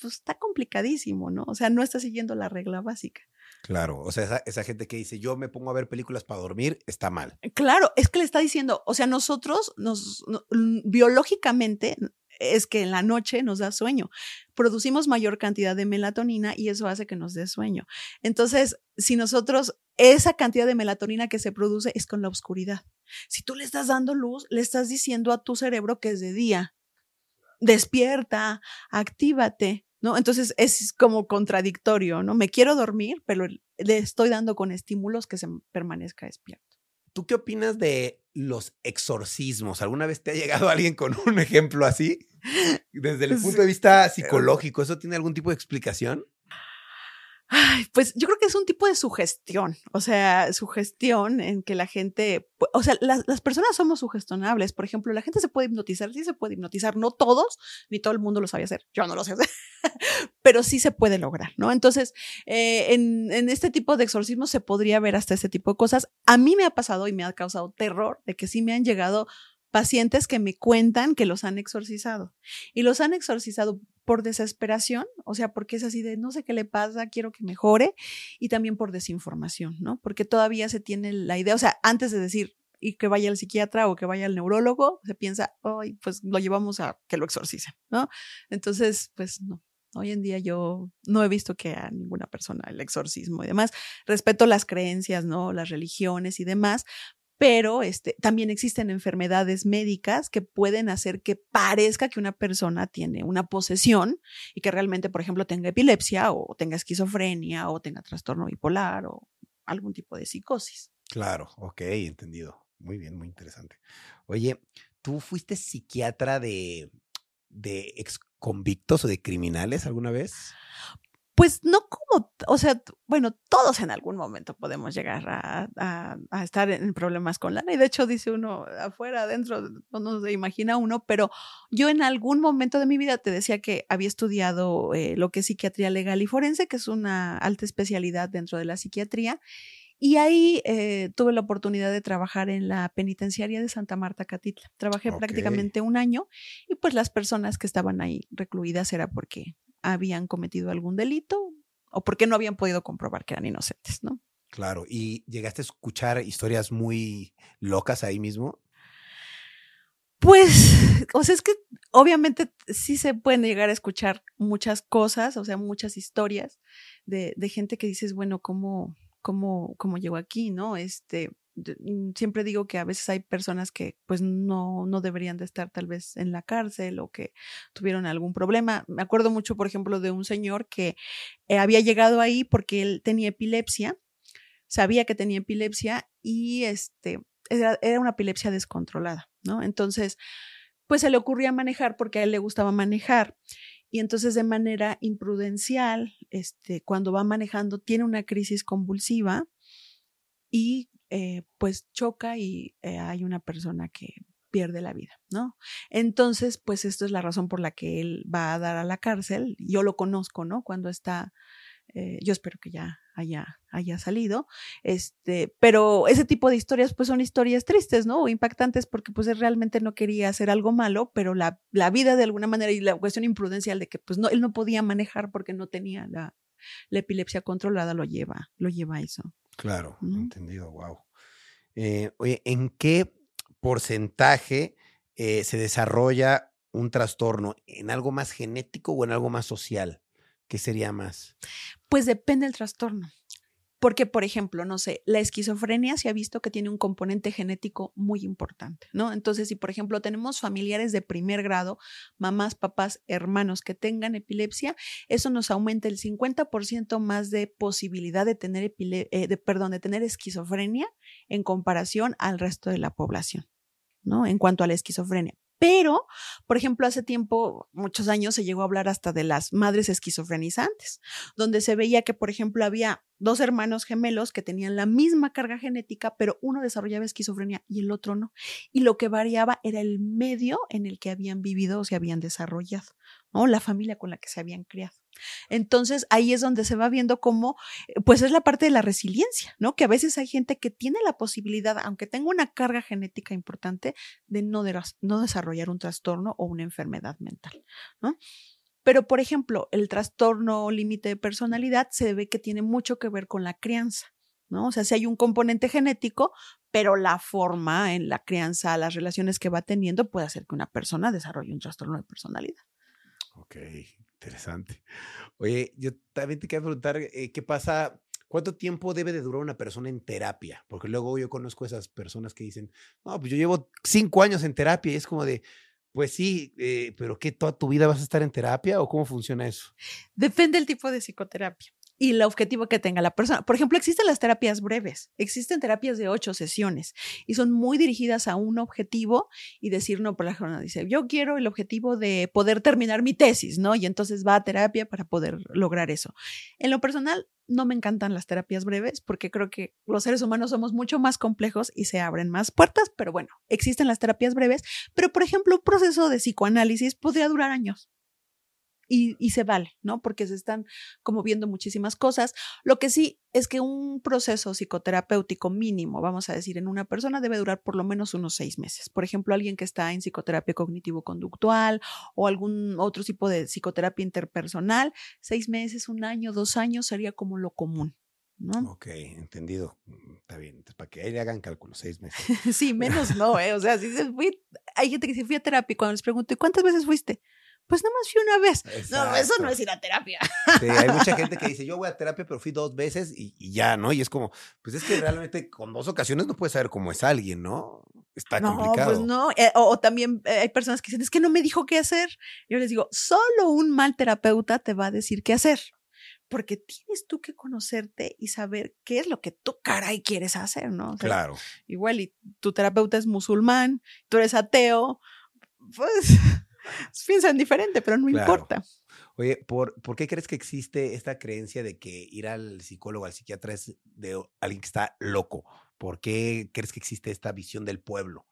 pues está complicadísimo, ¿no? O sea, no está siguiendo la regla básica. Claro, o sea, esa, gente que dice yo me pongo a ver películas para dormir está mal. Claro, es que le está diciendo, o sea, nosotros nos biológicamente es que en la noche nos da sueño. Producimos mayor cantidad de melatonina y eso hace que nos dé sueño. Entonces, si nosotros, esa cantidad de melatonina que se produce es con la oscuridad. Si tú le estás dando luz, le estás diciendo a tu cerebro que es de día. Despierta, actívate. ¿No? Entonces es como contradictorio, ¿no? Me quiero dormir, pero le estoy dando con estímulos que se permanezca despierto. ¿Tú qué opinas de los exorcismos? ¿Alguna vez te ha llegado alguien con un ejemplo así? Desde el punto de vista psicológico, ¿eso tiene algún tipo de explicación? Ay, pues yo creo que es un tipo de sugestión, o sea, sugestión en que la gente, o sea, las, las, personas somos sugestionables. Por ejemplo, la gente se puede hipnotizar, sí se puede hipnotizar, no todos, ni todo el mundo lo sabe hacer, yo no lo sé hacer, pero sí se puede lograr, ¿no? Entonces, eh, en, en este tipo de exorcismo se podría ver hasta ese tipo de cosas. A mí me ha pasado y me ha causado terror de que sí me han llegado pacientes que me cuentan que los han exorcizado y los han exorcizado por desesperación, o sea, porque es así de no sé qué le pasa, quiero que mejore, y también por desinformación, ¿no? Porque todavía se tiene la idea, o sea, antes de decir y que vaya al psiquiatra o que vaya al neurólogo, se piensa, ay, pues lo llevamos a que lo exorcicen, ¿no? Entonces, pues no. Hoy en día yo no he visto que a ninguna persona el exorcismo y demás. Respeto las creencias, ¿no? Las religiones y demás, pero este, también existen enfermedades médicas que pueden hacer que parezca que una persona tiene una posesión y que realmente, por ejemplo, tenga epilepsia o tenga esquizofrenia o tenga trastorno bipolar o algún tipo de psicosis. Claro, ok, entendido. Muy bien, muy interesante. Oye, ¿tú fuiste psiquiatra de, de ex convictos o de criminales alguna vez? Pues no como, o sea, bueno, todos en algún momento podemos llegar a, estar en problemas con lana. Y de hecho dice uno afuera, adentro, no se imagina uno, pero yo en algún momento de mi vida te decía que había estudiado eh, lo que es psiquiatría legal y forense, que es una alta especialidad dentro de la psiquiatría. Y ahí eh, tuve la oportunidad de trabajar en la penitenciaria de Santa Marta Catitla. Trabajé prácticamente un año y pues las personas que estaban ahí recluidas era porque habían cometido algún delito o por qué no habían podido comprobar que eran inocentes, ¿no? Claro, ¿y llegaste a escuchar historias muy locas ahí mismo? Pues, o sea, es que obviamente sí se pueden llegar a escuchar muchas cosas, o sea, muchas historias de, de gente que dices, bueno, ¿cómo, cómo, cómo llegó aquí, ¿no? Este, siempre digo que a veces hay personas que pues no, no deberían de estar tal vez en la cárcel o que tuvieron algún problema. Me acuerdo mucho, por ejemplo, de un señor que eh, había llegado ahí porque él tenía epilepsia, sabía que tenía epilepsia y este, era, era una epilepsia descontrolada, ¿no? Entonces, pues se le ocurría manejar porque a él le gustaba manejar y entonces de manera imprudencial, este, cuando va manejando, tiene una crisis convulsiva y eh, pues choca y eh, hay una persona que pierde la vida, ¿no? Entonces, pues esto es la razón por la que él va a dar a la cárcel. Yo lo conozco, ¿no? Cuando está eh, yo espero que ya haya, haya salido. Este, pero ese tipo de historias, pues son historias tristes, ¿no? O impactantes porque pues él realmente no quería hacer algo malo, pero la, la vida de alguna manera y la cuestión imprudencial de que pues no, él no podía manejar porque no tenía la, la epilepsia controlada lo lleva, lo lleva a eso. Claro, entendido, wow. Eh, oye, ¿en qué porcentaje eh, se desarrolla un trastorno? ¿En algo más genético o en algo más social? ¿Qué sería más? Pues depende del trastorno. Porque, por ejemplo, no sé, la esquizofrenia se ha visto que tiene un componente genético muy importante, ¿no? Entonces, si, por ejemplo, tenemos familiares de primer grado, mamás, papás, hermanos que tengan epilepsia, eso nos aumenta el 50% más de posibilidad de tener, eh, de, perdón, de tener esquizofrenia en comparación al resto de la población, ¿no? En cuanto a la esquizofrenia. Pero, por ejemplo, hace tiempo, muchos años, se llegó a hablar hasta de las madres esquizofrenizantes, donde se veía que, por ejemplo, había dos hermanos gemelos que tenían la misma carga genética, pero uno desarrollaba esquizofrenia y el otro no. Y lo que variaba era el medio en el que habían vivido o se habían desarrollado, La familia con la que se habían criado. Entonces ahí es donde se va viendo cómo, eh, pues es la parte de la resiliencia, ¿no? Que a veces hay gente que tiene la posibilidad, aunque tenga una carga genética importante, de no, de, no desarrollar un trastorno o una enfermedad mental. Pero, por ejemplo, el trastorno límite de personalidad se ve que tiene mucho que ver con la crianza, ¿no? O sea, si hay un componente genético, pero la forma en la crianza, las relaciones que va teniendo puede hacer que una persona desarrolle un trastorno de personalidad. Ok, interesante. Oye, yo también te quiero preguntar, eh, ¿qué pasa? ¿Cuánto tiempo debe de durar una persona en terapia? Porque luego yo conozco esas personas que dicen, no, pues yo llevo cinco años en terapia y es como de, pues sí, eh, pero ¿qué toda tu vida vas a estar en terapia o cómo funciona eso? Depende del tipo de psicoterapia y el objetivo que tenga la persona. Por ejemplo, existen las terapias breves, existen terapias de ocho sesiones y son muy dirigidas a un objetivo y decir, no, por la jornada dice, yo quiero el objetivo de poder terminar mi tesis, ¿no? Y entonces va a terapia para poder lograr eso. En lo personal, no me encantan las terapias breves porque creo que los seres humanos somos mucho más complejos y se abren más puertas, pero bueno, existen las terapias breves, pero por ejemplo, un proceso de psicoanálisis podría durar años y, se vale, ¿no? Porque se están como viendo muchísimas cosas. Lo que sí es que un proceso psicoterapéutico mínimo, vamos a decir, en una persona debe durar por lo menos unos seis meses. Por ejemplo, alguien que está en psicoterapia cognitivo-conductual o algún otro tipo de psicoterapia interpersonal, seis meses, un año, dos años sería como lo común. ¿No? Ok, entendido. Mm, está bien. Entonces, para que ahí le hagan cálculo, seis meses. sí, menos no, ¿eh? O sea, si se fui, hay gente que se fui a terapia y cuando les pregunto, ¿y cuántas veces fuiste? Pues nada más fui una vez. No, eso no es ir a terapia. Sí, hay mucha gente que dice, yo voy a terapia, pero fui dos veces y, ya, ¿no? Y es como, pues es que realmente con dos ocasiones no puedes saber cómo es alguien, ¿no? Está no, pues complicado. Pues no, eh, o, también eh, hay personas que dicen, es que no me dijo qué hacer. Yo les digo, solo un mal terapeuta te va a decir qué hacer. Porque tienes tú que conocerte y saber qué es lo que tú caray quieres hacer, ¿no? claro. Igual, y tu terapeuta es musulmán, tú eres ateo, pues piensan diferente, pero no importa. Oye, ¿por, ¿por qué crees que existe esta creencia de que ir al psicólogo, al psiquiatra es de alguien que está loco? ¿Por qué crees que existe esta visión del pueblo?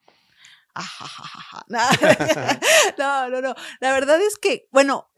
no, no, no. La verdad es que, bueno,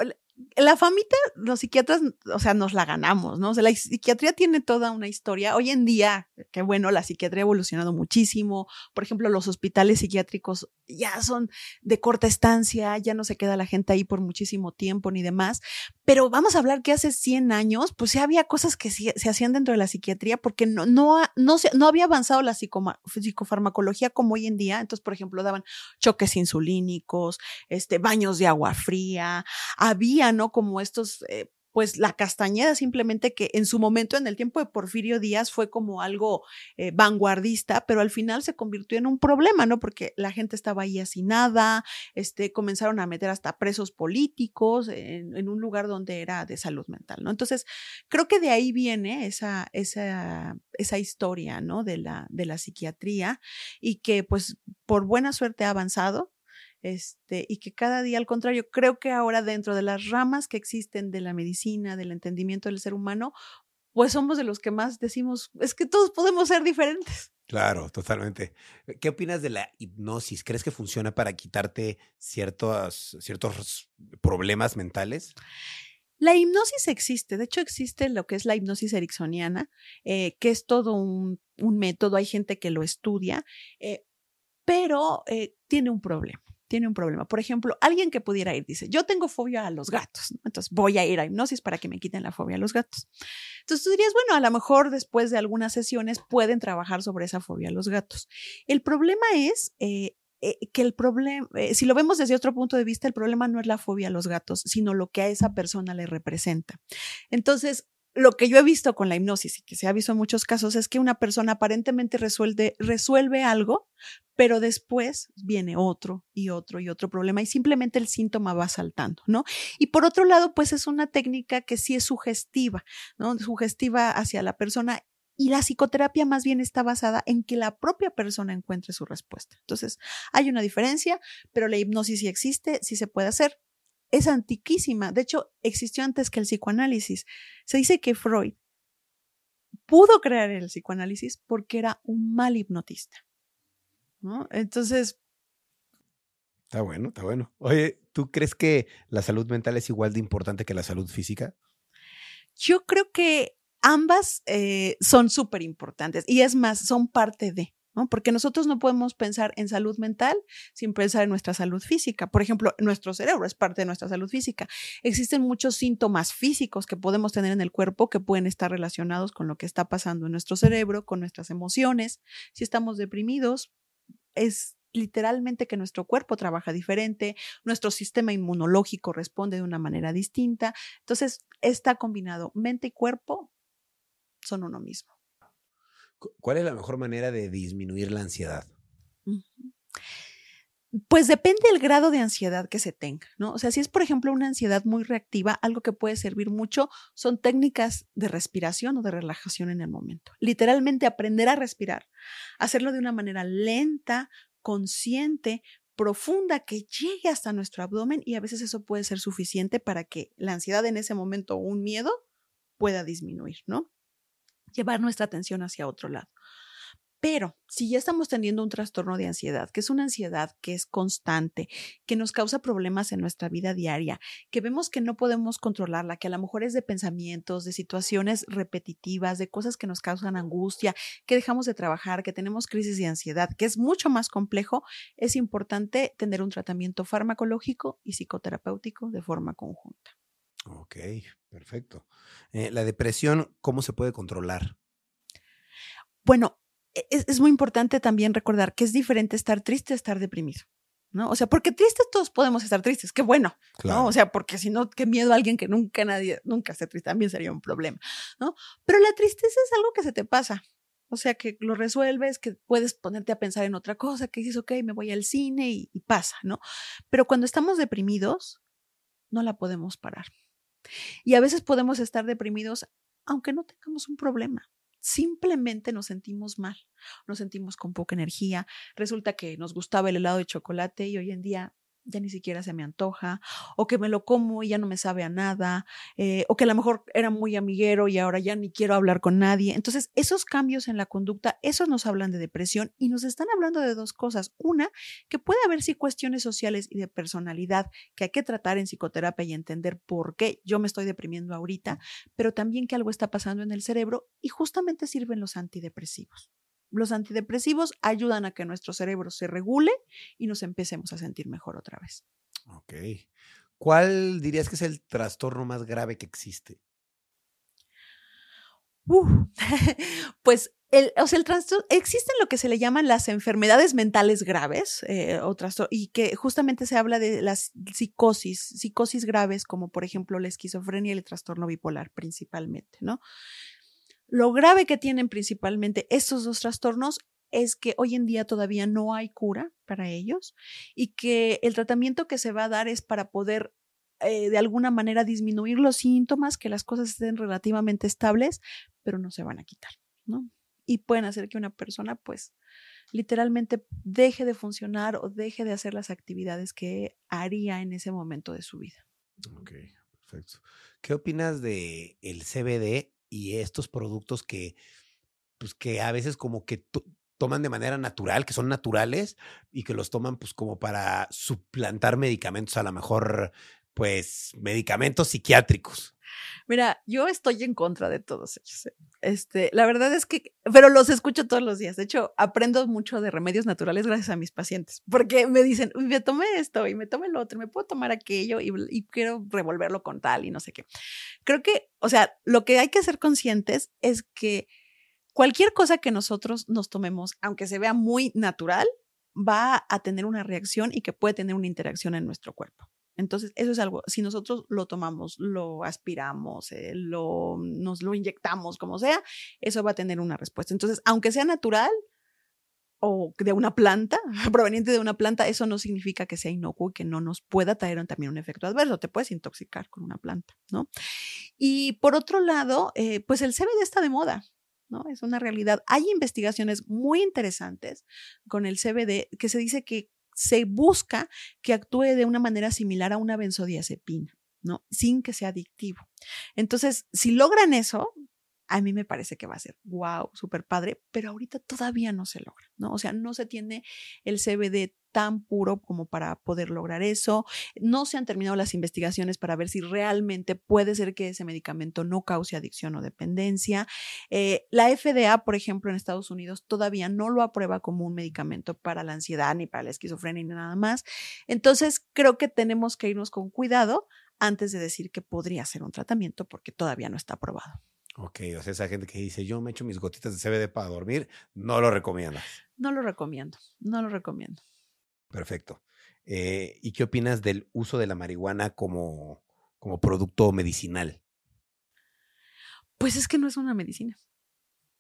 la famita, los psiquiatras, o sea, nos la ganamos, ¿no? O sea, la psiquiatría tiene toda una historia. Hoy en día, qué bueno, la psiquiatría ha evolucionado muchísimo. Por ejemplo, los hospitales psiquiátricos ya son de corta estancia, ya no se queda la gente ahí por muchísimo tiempo ni demás. Pero vamos a hablar que hace 100 años, pues sí había cosas que se, hacían dentro de la psiquiatría porque no, no, no, no había avanzado la psicofarmacología como hoy en día. Entonces, por ejemplo, daban choques insulínicos, este, baños de agua fría, había, Como estos eh, pues la Castañeda simplemente que en su momento, en el tiempo de Porfirio Díaz, fue como algo eh, vanguardista, pero al final se convirtió en un problema, ¿no? Porque la gente estaba ahí nada, este, comenzaron a meter hasta presos políticos en, un lugar donde era de salud mental, ¿no? Entonces, creo que de ahí viene esa, esa, esa historia, ¿no? De la, de la psiquiatría y que pues por buena suerte ha avanzado, este, y que cada día, al contrario, creo que ahora dentro de las ramas que existen de la medicina, del entendimiento del ser humano, pues somos de los que más decimos, es que todos podemos ser diferentes. Claro, totalmente. ¿Qué opinas de la hipnosis? ¿Crees que funciona para quitarte ciertos, ciertos problemas mentales? La hipnosis existe, de hecho existe lo que es la hipnosis ericksoniana, eh, que es todo un, método, hay gente que lo estudia, eh, pero eh, tiene un problema tiene un problema. Por ejemplo, alguien que pudiera ir dice, yo tengo fobia a los gatos, entonces voy a ir a hipnosis para que me quiten la fobia a los gatos. Entonces tú dirías, bueno, a lo mejor después de algunas sesiones pueden trabajar sobre esa fobia a los gatos. El problema es eh, eh, que el problema, eh, si lo vemos desde otro punto de vista, el problema no es la fobia a los gatos, sino lo que a esa persona le representa. Entonces, lo que yo he visto con la hipnosis y que se ha visto en muchos casos es que una persona aparentemente resuelve, resuelve algo, pero después viene otro y otro y otro problema y simplemente el síntoma va saltando, ¿no? Y por otro lado, pues es una técnica que sí es sugestiva, ¿no? Sugestiva hacia la persona y la psicoterapia más bien está basada en que la propia persona encuentre su respuesta. Entonces, hay una diferencia, pero la hipnosis sí existe, sí se puede hacer es antiquísima. De hecho, existió antes que el psicoanálisis. Se dice que Freud pudo crear el psicoanálisis porque era un mal hipnotista. ¿no? Entonces... Está bueno, está bueno. Oye, ¿tú crees que la salud mental es igual de importante que la salud física? Yo creo que ambas eh, son súper importantes y es más, son parte de. Porque nosotros no podemos pensar en salud mental sin pensar en nuestra salud física. Por ejemplo, nuestro cerebro es parte de nuestra salud física. Existen muchos síntomas físicos que podemos tener en el cuerpo que pueden estar relacionados con lo que está pasando en nuestro cerebro, con nuestras emociones. Si estamos deprimidos, es literalmente que nuestro cuerpo trabaja diferente, nuestro sistema inmunológico responde de una manera distinta. Entonces, está combinado mente y cuerpo son uno mismo. ¿Cuál es la mejor manera de disminuir la ansiedad? Pues depende del grado de ansiedad que se tenga, ¿no? O sea, si es, por ejemplo, una ansiedad muy reactiva, algo que puede servir mucho son técnicas de respiración o de relajación en el momento. Literalmente aprender a respirar, hacerlo de una manera lenta, consciente, profunda, que llegue hasta nuestro abdomen y a veces eso puede ser suficiente para que la ansiedad en ese momento o un miedo pueda disminuir, ¿no? Llevar nuestra atención hacia otro lado. Pero si ya estamos teniendo un trastorno de ansiedad, que es una ansiedad que es constante, que nos causa problemas en nuestra vida diaria, que vemos que no podemos controlarla, que a lo mejor es de pensamientos, de situaciones repetitivas, de cosas que nos causan angustia, que dejamos de trabajar, que tenemos crisis de ansiedad, que es mucho más complejo, es importante tener un tratamiento farmacológico y psicoterapéutico de forma conjunta. Ok, perfecto. Eh, la depresión, ¿cómo se puede controlar? Bueno, e, es, muy importante también recordar que es diferente estar triste a estar deprimido. ¿no? O sea, porque tristes todos podemos estar tristes, qué bueno, ¿no? O sea, porque si no, qué miedo a alguien que nunca nadie, nunca esté triste, también sería un problema, ¿no? Pero la tristeza es algo que se te pasa, o sea, que lo resuelves, que puedes ponerte a pensar en otra cosa, que dices, ok, me voy al cine y pasa, ¿no? Pero cuando estamos deprimidos, no la podemos parar. Y a veces podemos estar deprimidos aunque no tengamos un problema. Simplemente nos sentimos mal, nos sentimos con poca energía. Resulta que nos gustaba el helado de chocolate y hoy en día ya ni siquiera se me antoja, o que me lo como y ya no me sabe a nada, eh, o que a lo mejor era muy amiguero y ahora ya ni quiero hablar con nadie. Entonces, esos cambios en la conducta, esos nos hablan de depresión y nos están hablando de dos cosas. Una, que puede haber sí cuestiones sociales y de personalidad que hay que tratar en psicoterapia y entender por qué yo me estoy deprimiendo ahorita, pero también que algo está pasando en el cerebro y justamente sirven los antidepresivos. Los antidepresivos ayudan a que nuestro cerebro se regule y nos empecemos a sentir mejor otra vez. Ok. ¿Cuál dirías que es el trastorno más grave que existe? Uh, pues el, o sea, el trastorno, existen lo que se le llaman las enfermedades mentales graves eh, o y que justamente se habla de las psicosis, psicosis graves como por ejemplo la esquizofrenia y el trastorno bipolar principalmente, ¿no? Lo grave que tienen principalmente estos dos trastornos es que hoy en día todavía no hay cura para ellos y que el tratamiento que se va a dar es para poder eh, de alguna manera disminuir los síntomas, que las cosas estén relativamente estables, pero no se van a quitar, ¿no? Y pueden hacer que una persona, pues, literalmente deje de funcionar o deje de hacer las actividades que haría en ese momento de su vida. Ok, perfecto. ¿Qué opinas de el CBD y estos productos que, pues, que a veces como que toman de manera natural, que son naturales y que los toman pues como para suplantar medicamentos, a lo mejor pues medicamentos psiquiátricos. Mira, yo estoy en contra de todos ellos. ¿eh? Este, la verdad es que, pero los escucho todos los días. De hecho, aprendo mucho de remedios naturales gracias a mis pacientes, porque me dicen, me tomé esto y me tomé el otro, me puedo tomar aquello y, y quiero revolverlo con tal y no sé qué. Creo que, o sea, lo que hay que ser conscientes es que cualquier cosa que nosotros nos tomemos, aunque se vea muy natural, va a tener una reacción y que puede tener una interacción en nuestro cuerpo. Entonces, eso es algo, si nosotros lo tomamos, lo aspiramos, eh, lo, nos lo inyectamos, como sea, eso va a tener una respuesta. Entonces, aunque sea natural o de una planta, proveniente de una planta, eso no significa que sea inocuo y que no nos pueda traer también un efecto adverso. Te puedes intoxicar con una planta, ¿no? Y por otro lado, eh, pues el CBD está de moda. ¿no? Es una realidad. Hay investigaciones muy interesantes con el CBD que se dice que se busca que actúe de una manera similar a una benzodiazepina, ¿no? Sin que sea adictivo. Entonces, si logran eso, a mí me parece que va a ser wow, súper padre, pero ahorita todavía no se logra, ¿no? O sea, no se tiene el CBD tan puro como para poder lograr eso. No se han terminado las investigaciones para ver si realmente puede ser que ese medicamento no cause adicción o dependencia. Eh, la FDA, por ejemplo, en Estados Unidos todavía no lo aprueba como un medicamento para la ansiedad ni para la esquizofrenia ni nada más. Entonces, creo que tenemos que irnos con cuidado antes de decir que podría ser un tratamiento porque todavía no está aprobado. Ok, o sea, esa gente que dice, yo me echo mis gotitas de CBD para dormir, no lo recomiendas. No lo recomiendo, no lo recomiendo. Perfecto. Eh, ¿Y qué opinas del uso de la marihuana como, como producto medicinal? Pues es que no es una medicina.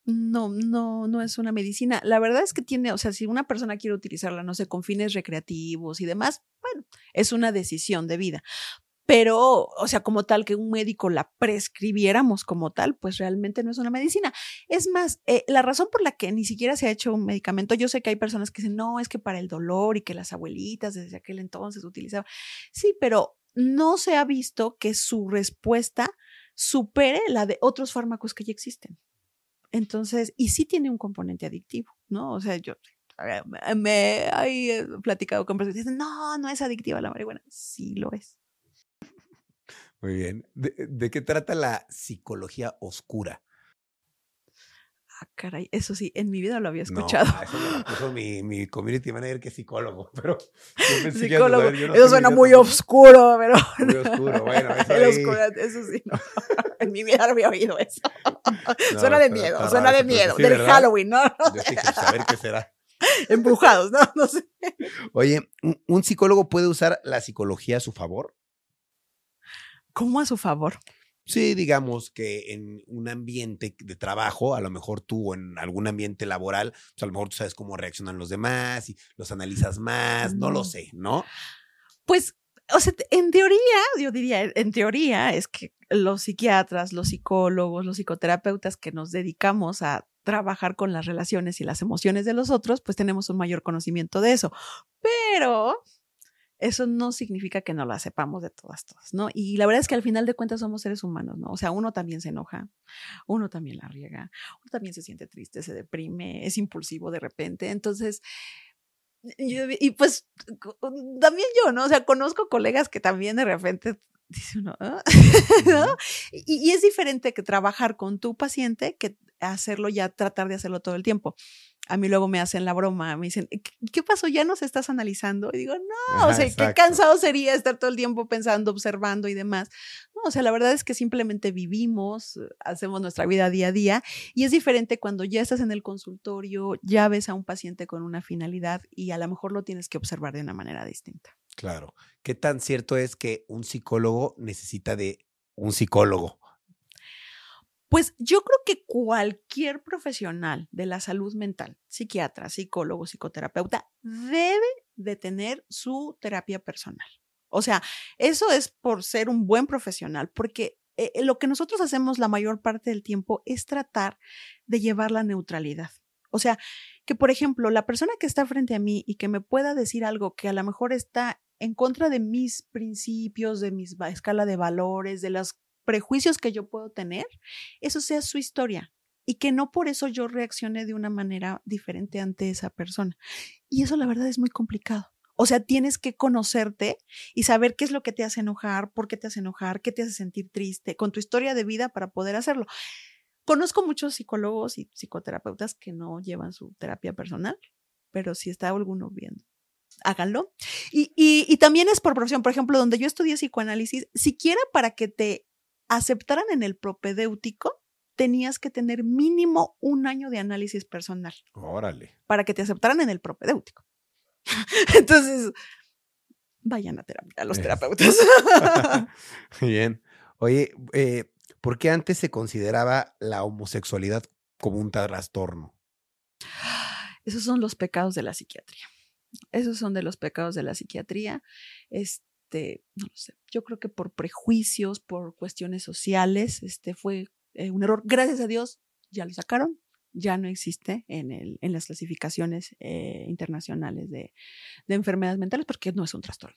No, no, no es una medicina. La verdad es que tiene, o sea, si una persona quiere utilizarla, no sé, con fines recreativos y demás, bueno, es una decisión de vida pero, o sea, como tal, que un médico la prescribiéramos como tal, pues realmente no es una medicina. Es más, eh, la razón por la que ni siquiera se ha hecho un medicamento, yo sé que hay personas que dicen, no, es que para el dolor y que las abuelitas desde aquel entonces utilizaban. Sí, pero no se ha visto que su respuesta supere la de otros fármacos que ya existen. Entonces, y sí tiene un componente adictivo, ¿no? O sea, yo me he platicado con personas que dicen, no, no es adictiva la marihuana. Sí lo es. Muy bien. ¿De, qué trata la psicología oscura? Ah, caray, eso sí, en mi vida lo había escuchado. No, eso mi, mi community manager que es psicólogo, pero psicólogo. eso suena muy oscuro, pero. Muy oscuro, bueno, eso, eso sí, no. en mi vida no había oído eso. suena de miedo, suena de miedo, del Halloween, ¿no? Yo saber qué será. Embrujados, ¿no? No sé. Oye, ¿un psicólogo puede usar la psicología a su favor? ¿Cómo a su favor? Sí, digamos que en un ambiente de trabajo, a lo mejor tú en algún ambiente laboral, pues a lo mejor tú sabes cómo reaccionan los demás y los analizas más, no lo sé, ¿no? Pues, o sea, en teoría, yo diría, en teoría es que los psiquiatras, los psicólogos, los psicoterapeutas que nos dedicamos a trabajar con las relaciones y las emociones de los otros, pues tenemos un mayor conocimiento de eso. Pero eso no significa que no la sepamos de todas, todas, ¿no? Y la verdad es que al final de cuentas somos seres humanos, ¿no? O sea, uno también se enoja, uno también la riega, uno también se siente triste, se deprime, es impulsivo de repente. Entonces, y pues también yo, ¿no? O sea, conozco colegas que también de repente dice uno. ¿no? Y, y, es diferente que trabajar con tu paciente que hacerlo ya, tratar de hacerlo todo el tiempo. A mí luego me hacen la broma, me dicen, ¿qué pasó? ¿Ya nos estás analizando? Y digo, no, Ajá, o sea, qué cansado sería estar todo el tiempo pensando, observando y demás. No, o sea, la verdad es que simplemente vivimos, eh, hacemos nuestra vida día a día y es diferente cuando ya estás en el consultorio, ya ves a un paciente con una finalidad y a lo mejor lo tienes que observar de una manera distinta. Claro. ¿Qué tan cierto es que un psicólogo necesita de un psicólogo? Pues yo creo que cualquier profesional de la salud mental, psiquiatra, psicólogo, psicoterapeuta, debe de tener su terapia personal. O sea, eso es por ser un buen profesional, porque eh, lo que nosotros hacemos la mayor parte del tiempo es tratar de llevar la neutralidad. O sea, que por ejemplo, la persona que está frente a mí y que me pueda decir algo que a lo mejor está en contra de mis principios, de mi escala de valores, de los prejuicios que yo puedo tener, eso sea su historia y que no por eso yo reaccione de una manera diferente ante esa persona. Y eso la verdad es muy complicado. O sea, tienes que conocerte y saber qué es lo que te hace enojar, por qué te hace enojar, qué te hace sentir triste, con tu historia de vida para poder hacerlo. Conozco muchos psicólogos y psicoterapeutas que no llevan su terapia personal, pero si está alguno viendo, háganlo. Y, y, y también es por profesión. Por ejemplo, donde yo estudié psicoanálisis, siquiera para que te aceptaran en el propedéutico, tenías que tener mínimo un año de análisis personal. Órale. Para que te aceptaran en el propedéutico. Entonces, vayan a terapia, a los terapeutas. Bien. Oye, eh, ¿por qué antes se consideraba la homosexualidad como un trastorno? Esos son los pecados de la psiquiatría. Esos son de los pecados de la psiquiatría. Este, no lo sé. Yo creo que por prejuicios, por cuestiones sociales, este fue eh, un error. Gracias a Dios ya lo sacaron. Ya no existe en, el, en las clasificaciones eh, internacionales de, de, enfermedades mentales porque no es un trastorno.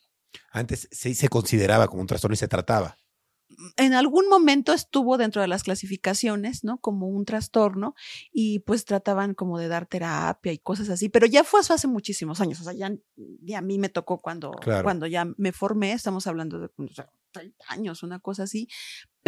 Antes sí se consideraba como un trastorno y se trataba. En algún momento estuvo dentro de las clasificaciones, ¿no? Como un trastorno y pues trataban como de dar terapia y cosas así, pero ya fue eso hace muchísimos años, o sea, ya, ya a mí me tocó cuando, claro. cuando ya me formé, estamos hablando de o sea, 30 años, una cosa así,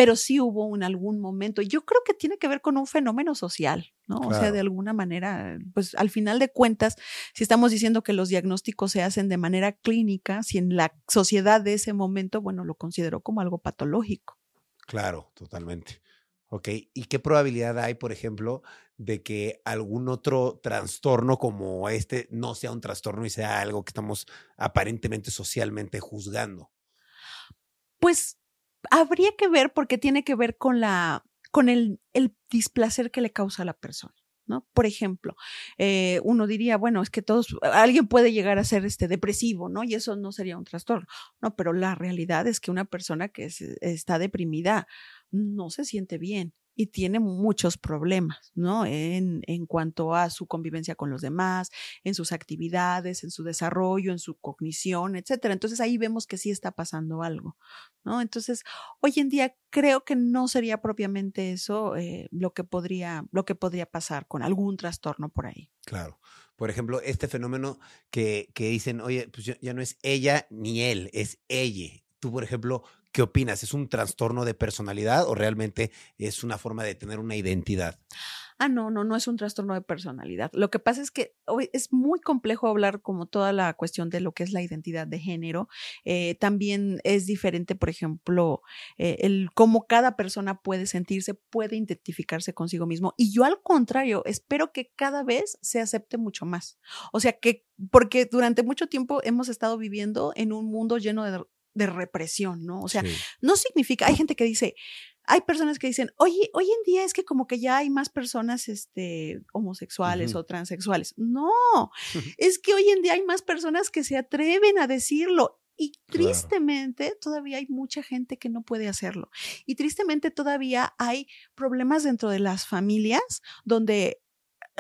pero sí hubo en algún momento. Yo creo que tiene que ver con un fenómeno social, ¿no? Claro. O sea, de alguna manera, pues al final de cuentas, si estamos diciendo que los diagnósticos se hacen de manera clínica, si en la sociedad de ese momento, bueno, lo consideró como algo patológico. Claro, totalmente. Ok, ¿y qué probabilidad hay, por ejemplo, de que algún otro trastorno como este no sea un trastorno y sea algo que estamos aparentemente socialmente juzgando? Pues habría que ver porque tiene que ver con la con el, el displacer que le causa a la persona. ¿no? Por ejemplo, eh, uno diría, bueno, es que todos, alguien puede llegar a ser este depresivo, ¿no? Y eso no sería un trastorno. No, pero la realidad es que una persona que es, está deprimida no se siente bien y tiene muchos problemas, ¿no? En, en cuanto a su convivencia con los demás, en sus actividades, en su desarrollo, en su cognición, etcétera. Entonces ahí vemos que sí está pasando algo, ¿no? Entonces, hoy en día creo que no sería propiamente eso eh, lo que podría, lo que podría pasar con algún trastorno por ahí. Claro. Por ejemplo, este fenómeno que, que dicen, oye, pues ya, no es ella ni él, es ella. Tú, por ejemplo, ¿Qué opinas? ¿Es un trastorno de personalidad o realmente es una forma de tener una identidad? Ah, no, no, no es un trastorno de personalidad. Lo que pasa es que hoy es muy complejo hablar como toda la cuestión de lo que es la identidad de género. Eh, también es diferente, por ejemplo, eh, el cómo cada persona puede sentirse, puede identificarse consigo mismo. Y yo al contrario, espero que cada vez se acepte mucho más. O sea, que porque durante mucho tiempo hemos estado viviendo en un mundo lleno de de represión, ¿no? O sea, sí. no significa, hay gente que dice, hay personas que dicen, oye, hoy en día es que como que ya hay más personas este, homosexuales uh -huh. o transexuales. No, uh -huh. es que hoy en día hay más personas que se atreven a decirlo. Y tristemente claro. todavía hay mucha gente que no puede hacerlo. Y tristemente todavía hay problemas dentro de las familias donde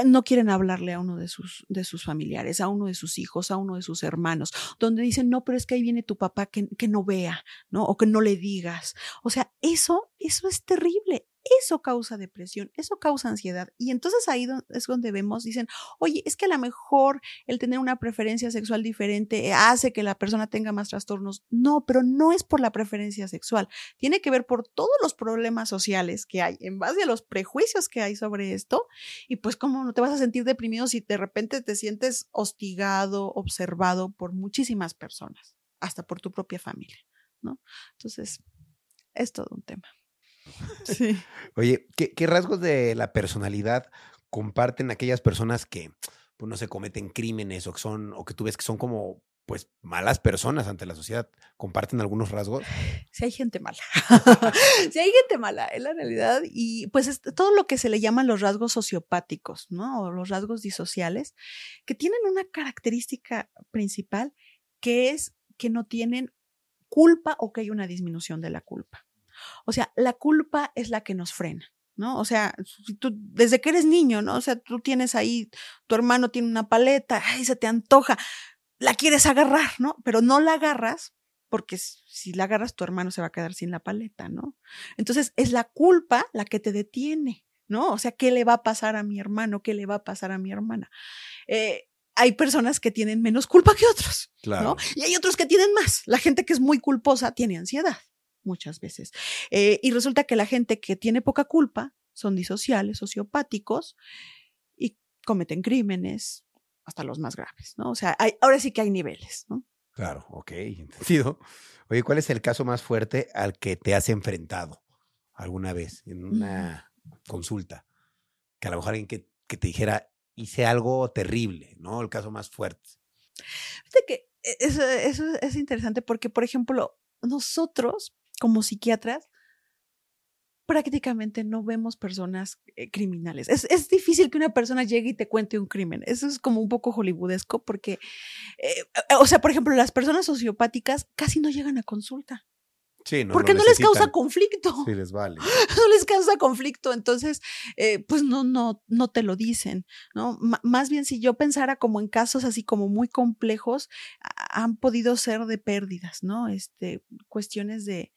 no quieren hablarle a uno de sus, de sus familiares, a uno de sus hijos, a uno de sus hermanos, donde dicen, no, pero es que ahí viene tu papá que, que no vea, ¿no? O que no le digas. O sea, eso, eso es terrible. Eso causa depresión, eso causa ansiedad. Y entonces ahí es donde vemos, dicen, oye, es que a lo mejor el tener una preferencia sexual diferente hace que la persona tenga más trastornos. No, pero no es por la preferencia sexual. Tiene que ver por todos los problemas sociales que hay en base a los prejuicios que hay sobre esto. Y pues, ¿cómo no te vas a sentir deprimido si de repente te sientes hostigado, observado por muchísimas personas, hasta por tu propia familia? ¿no? Entonces, es todo un tema. Sí. Oye, ¿qué, rasgos de la personalidad comparten aquellas personas que pues, no se cometen crímenes o que son, o que tú ves que son como pues malas personas ante la sociedad. ¿Comparten algunos rasgos? Sí hay gente mala. sí hay gente mala, es la realidad. Y pues es todo lo que se le llaman los rasgos sociopáticos, ¿no? O los rasgos disociales, que tienen una característica principal que es que no tienen culpa o que hay una disminución de la culpa. O sea, la culpa es la que nos frena. ¿no? O sea, tú, desde que eres niño, ¿no? O sea, tú tienes ahí, tu hermano tiene una paleta, ay, se te antoja, la quieres agarrar, ¿no? Pero no la agarras porque si la agarras, tu hermano se va a quedar sin la paleta, ¿no? Entonces, es la culpa la que te detiene, ¿no? O sea, ¿qué le va a pasar a mi hermano? ¿Qué le va a pasar a mi hermana? Eh, hay personas que tienen menos culpa que otros, claro. ¿no? Y hay otros que tienen más. La gente que es muy culposa tiene ansiedad muchas veces. Eh, y resulta que la gente que tiene poca culpa son disociales, sociopáticos y cometen crímenes, hasta los más graves, ¿no? O sea, hay, ahora sí que hay niveles, ¿no? Claro, ok, entendido. Oye, ¿cuál es el caso más fuerte al que te has enfrentado alguna vez en una consulta? Que a lo mejor alguien que, que te dijera, hice algo terrible, ¿no? El caso más fuerte. Fíjate que e, eso, eso es interesante porque, por ejemplo, nosotros como psiquiatras prácticamente no vemos personas eh, criminales. Es, es, difícil que una persona llegue y te cuente un crimen. Eso es como un poco hollywoodesco porque, eh, o sea, por ejemplo, las personas sociopáticas casi no llegan a consulta. Sí, no, porque no, les causa conflicto. Sí, les vale. No les causa conflicto, entonces, eh, pues no, no, no te lo dicen, ¿no? más bien, si yo pensara como en casos así como muy complejos, han podido ser de pérdidas, ¿no? Este, cuestiones de,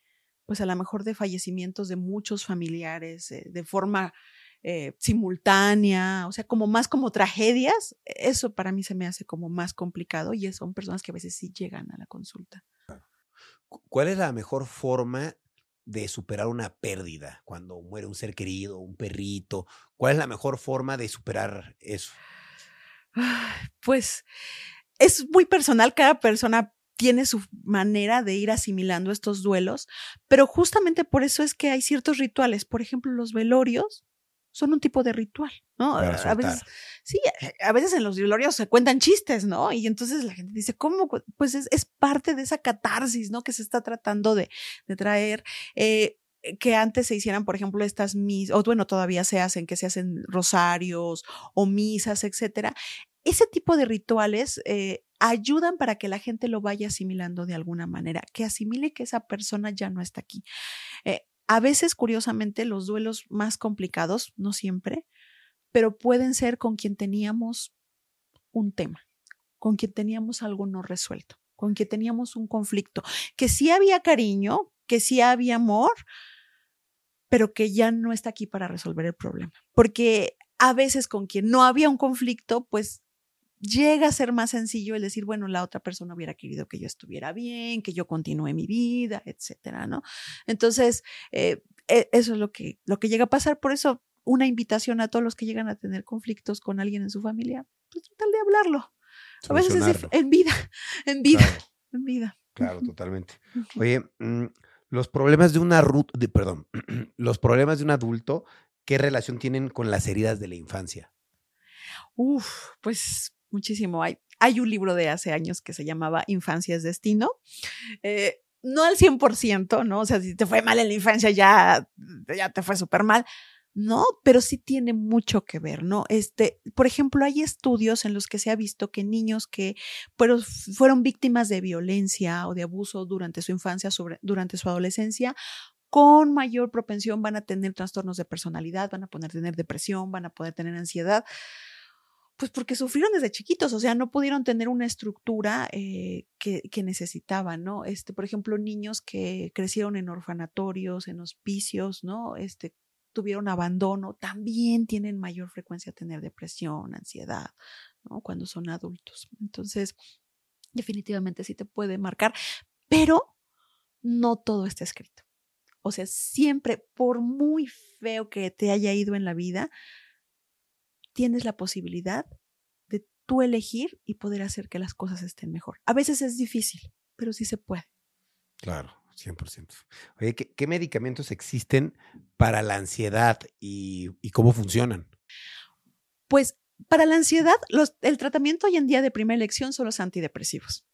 pues a lo mejor de fallecimientos de muchos familiares eh, de forma eh, simultánea, o sea, como más como tragedias, eso para mí se me hace como más complicado y son personas que a veces sí llegan a la consulta. ¿Cuál es la mejor forma de superar una pérdida cuando muere un ser querido, un perrito? ¿Cuál es la mejor forma de superar eso? Pues es muy personal, cada persona tiene su manera de ir asimilando estos duelos, pero justamente por eso es que hay ciertos rituales. Por ejemplo, los velorios son un tipo de ritual, ¿no? A veces, sí, a veces en los velorios se cuentan chistes, ¿no? Y entonces la gente dice, ¿cómo? Pues es, es parte de esa catarsis, ¿no? Que se está tratando de, de traer. Eh, que antes se hicieran, por ejemplo, estas misas, o bueno, todavía se hacen, que se hacen rosarios o misas, etcétera. Ese tipo de rituales eh, ayudan para que la gente lo vaya asimilando de alguna manera, que asimile que esa persona ya no está aquí. Eh, a veces, curiosamente, los duelos más complicados, no siempre, pero pueden ser con quien teníamos un tema, con quien teníamos algo no resuelto, con quien teníamos un conflicto, que sí había cariño, que sí había amor, pero que ya no está aquí para resolver el problema. Porque a veces con quien no había un conflicto, pues llega a ser más sencillo el decir, bueno, la otra persona hubiera querido que yo estuviera bien, que yo continúe mi vida, etcétera, ¿no? Entonces, eh, e, eso es lo que, lo que llega a pasar. Por eso, una invitación a todos los que llegan a tener conflictos con alguien en su familia, pues tratar de hablarlo. A veces es en vida, en vida, en vida. Claro, totalmente. Oye, mm, los problemas de una de, perdón, los problemas de un adulto, ¿qué relación tienen con las heridas de la infancia? Uf, pues muchísimo. Hay, hay un libro de hace años que se llamaba Infancia es Destino. Eh, no al 100%, ¿no? O sea, si te fue mal en la infancia, ya, ya te fue súper mal. No, pero sí tiene mucho que ver, ¿no? Este, por ejemplo, hay estudios en los que se ha visto que niños que fueron, fueron víctimas de violencia o de abuso durante su infancia, sobre, durante su adolescencia, con mayor propensión van a tener trastornos de personalidad, van a poder tener depresión, van a poder tener ansiedad. Pues porque sufrieron desde chiquitos, o sea, no pudieron tener una estructura eh, que, que, necesitaban, ¿no? Este, por ejemplo, niños que crecieron en orfanatorios, en hospicios, ¿no? Este, tuvieron abandono, también tienen mayor frecuencia de tener depresión, ansiedad, ¿no? Cuando son adultos. Entonces, definitivamente sí te puede marcar, pero no todo está escrito. O sea, siempre, por muy feo que te haya ido en la vida, tienes la posibilidad de tú elegir y poder hacer que las cosas estén mejor. A veces es difícil, pero sí se puede. Claro, 100%. Oye, ¿qué, medicamentos existen para la ansiedad y, y cómo funcionan? Pues para la ansiedad, los, el tratamiento hoy en día de primera elección son los antidepresivos.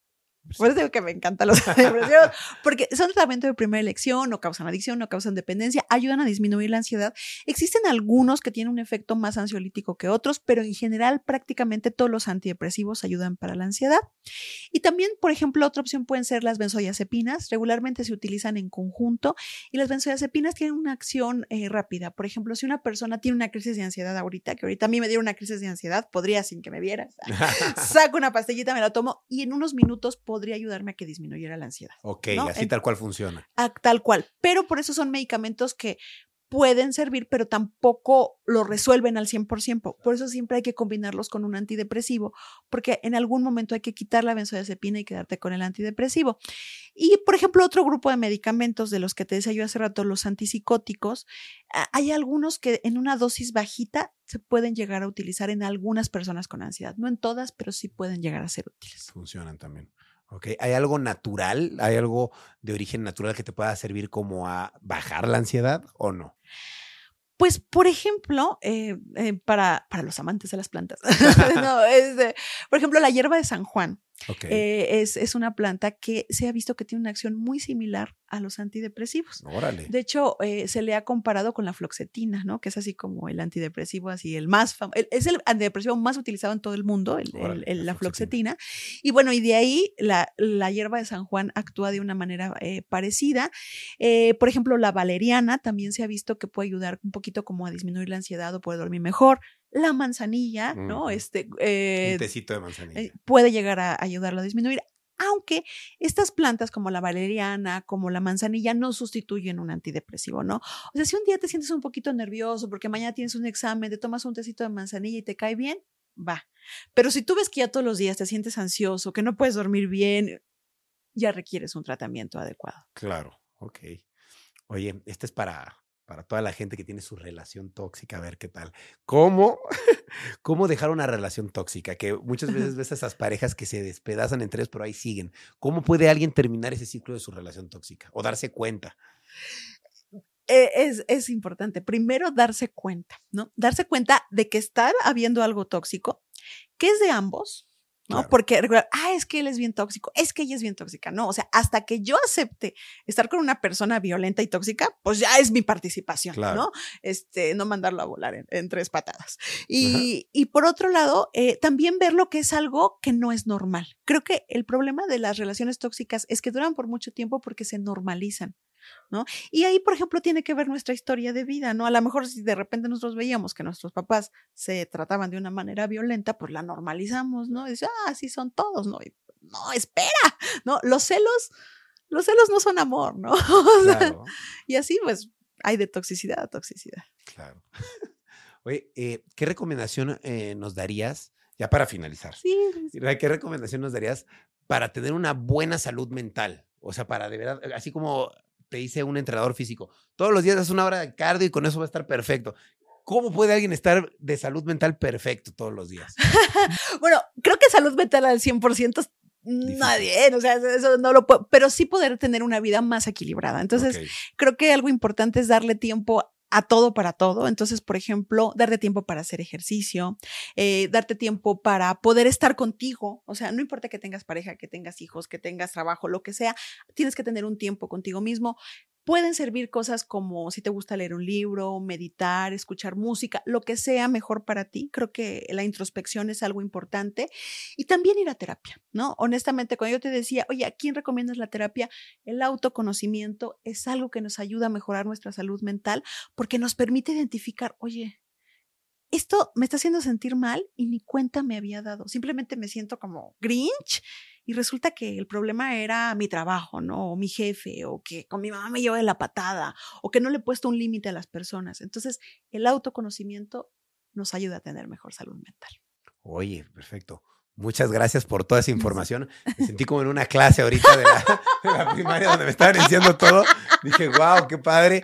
Por eso digo que me encantan los antidepresivos, porque son tratamiento de primera elección, no causan adicción, no causan dependencia, ayudan a disminuir la ansiedad. Existen algunos que tienen un efecto más ansiolítico que otros, pero en general prácticamente todos los antidepresivos ayudan para la ansiedad. Y también, por ejemplo, otra opción pueden ser las benzodiazepinas. Regularmente se utilizan en conjunto y las benzodiazepinas tienen una acción eh, rápida. Por ejemplo, si una persona tiene una crisis de ansiedad ahorita, que ahorita a mí me dieron una crisis de ansiedad, podría sin que me vieras, saco una pastillita, me la tomo y en unos minutos podría ayudarme a que disminuyera la ansiedad. Ok, así tal cual funciona. tal cual. Pero por eso son medicamentos que pueden servir, pero tampoco lo resuelven al 100%. Por eso siempre hay que combinarlos con un antidepresivo, porque en algún momento hay que quitar la benzodiazepina y quedarte con el antidepresivo. Y, por ejemplo, otro grupo de medicamentos de los que te decía yo hace rato, los antipsicóticos, hay algunos que en una dosis bajita se pueden llegar a utilizar en algunas personas con ansiedad. No en todas, pero sí pueden llegar a ser útiles. Funcionan también. ¿Hay algo natural, hay algo de origen natural que te pueda servir como a bajar la ansiedad o no? Pues, por ejemplo, eh, eh, para, para, los amantes de las plantas, no, este, por ejemplo, la hierba de San Juan eh, es, es, una planta que se ha visto que tiene una acción muy similar a los antidepresivos. Órale. De hecho, eh, se le ha comparado con la floxetina, ¿no? Que es así como el antidepresivo, así el más es el antidepresivo más utilizado en todo el mundo, el, la, floxetina. Y bueno, y de ahí la, la, hierba de San Juan actúa de una manera eh, parecida. por ejemplo, la valeriana también se ha visto que puede ayudar un poquito como a disminuir la ansiedad o puede dormir mejor la manzanilla, ¿no? Este, eh, Un tecito de manzanilla. Eh, puede llegar a ayudarlo a disminuir, aunque estas plantas como la valeriana, como la manzanilla, no sustituyen un antidepresivo, ¿no? O sea, si un día te sientes un poquito nervioso porque mañana tienes un examen, te tomas un tecito de manzanilla y te cae bien, va. Pero si tú ves que ya todos los días te sientes ansioso, que no puedes dormir bien, ya requieres un tratamiento adecuado. Claro, ok. Oye, este es para para toda la gente que tiene su relación tóxica, a ver qué tal. ¿Cómo, cómo dejar una relación tóxica? Que muchas veces ves a esas parejas que se despedazan entre ellos, pero ahí siguen. ¿Cómo puede alguien terminar ese ciclo de su relación tóxica o darse cuenta? E, es, es, importante. Primero, darse cuenta, ¿no? Darse cuenta de que está habiendo algo tóxico, que es de ambos, ¿no? Porque ah, es que él es bien tóxico, es que ella es bien tóxica, no, o sea, hasta que yo acepte estar con una persona violenta y tóxica, pues ya es mi participación, ¿no? Este, no mandarlo a volar en, tres patadas. Y, y, por otro lado, eh, también ver lo que es algo que no es normal. Creo que el problema de las relaciones tóxicas es que duran por mucho tiempo porque se normalizan. ¿No? Y ahí, por ejemplo, tiene que ver nuestra historia de vida, ¿no? A lo mejor si de repente nosotros veíamos que nuestros papás se trataban de una manera violenta, pues la normalizamos, ¿no? Y dice, ah, así son todos, ¿no? no, espera, ¿no? Los celos, los celos no son amor, ¿no? y así, pues, hay de toxicidad a toxicidad. Claro. Oye, eh, ¿qué recomendación eh, nos darías, ya para finalizar? Sí. ¿Qué recomendación nos darías para tener una buena salud mental? O sea, para de verdad, así como te dice un entrenador físico, todos los días haces una hora de cardio y con eso va a estar perfecto. ¿Cómo puede alguien estar de salud mental perfecto todos los días? bueno, creo que salud mental al 100% nadie, o sea, eso no lo puedo, pero sí poder tener una vida más equilibrada. Entonces, creo que algo importante es darle tiempo a todo para todo. Entonces, por ejemplo, darte tiempo para hacer ejercicio, eh, darte tiempo para poder estar contigo. O sea, no importa que tengas pareja, que tengas hijos, que tengas trabajo, lo que sea, tienes que tener un tiempo contigo mismo. Pueden servir cosas como si te gusta leer un libro, meditar, escuchar música, lo que sea mejor para ti. Creo que la introspección es algo importante y también ir a terapia, ¿no? Honestamente, cuando yo te decía, oye, ¿a quién recomiendas la terapia? El autoconocimiento es algo que nos ayuda a mejorar nuestra salud mental porque nos permite identificar, oye, esto me está haciendo sentir mal y ni cuenta me había dado. Simplemente me siento como Grinch y resulta que el problema era mi trabajo, ¿no? O mi jefe, o que con mi mamá me llevo de la patada, o que no le he puesto un límite a las personas. Entonces, el autoconocimiento nos ayuda a tener mejor salud mental. Oye, perfecto. Muchas gracias por toda esa información. Me sentí como en una clase ahorita de la, primaria donde me estaban diciendo todo. Dije, wow, qué padre.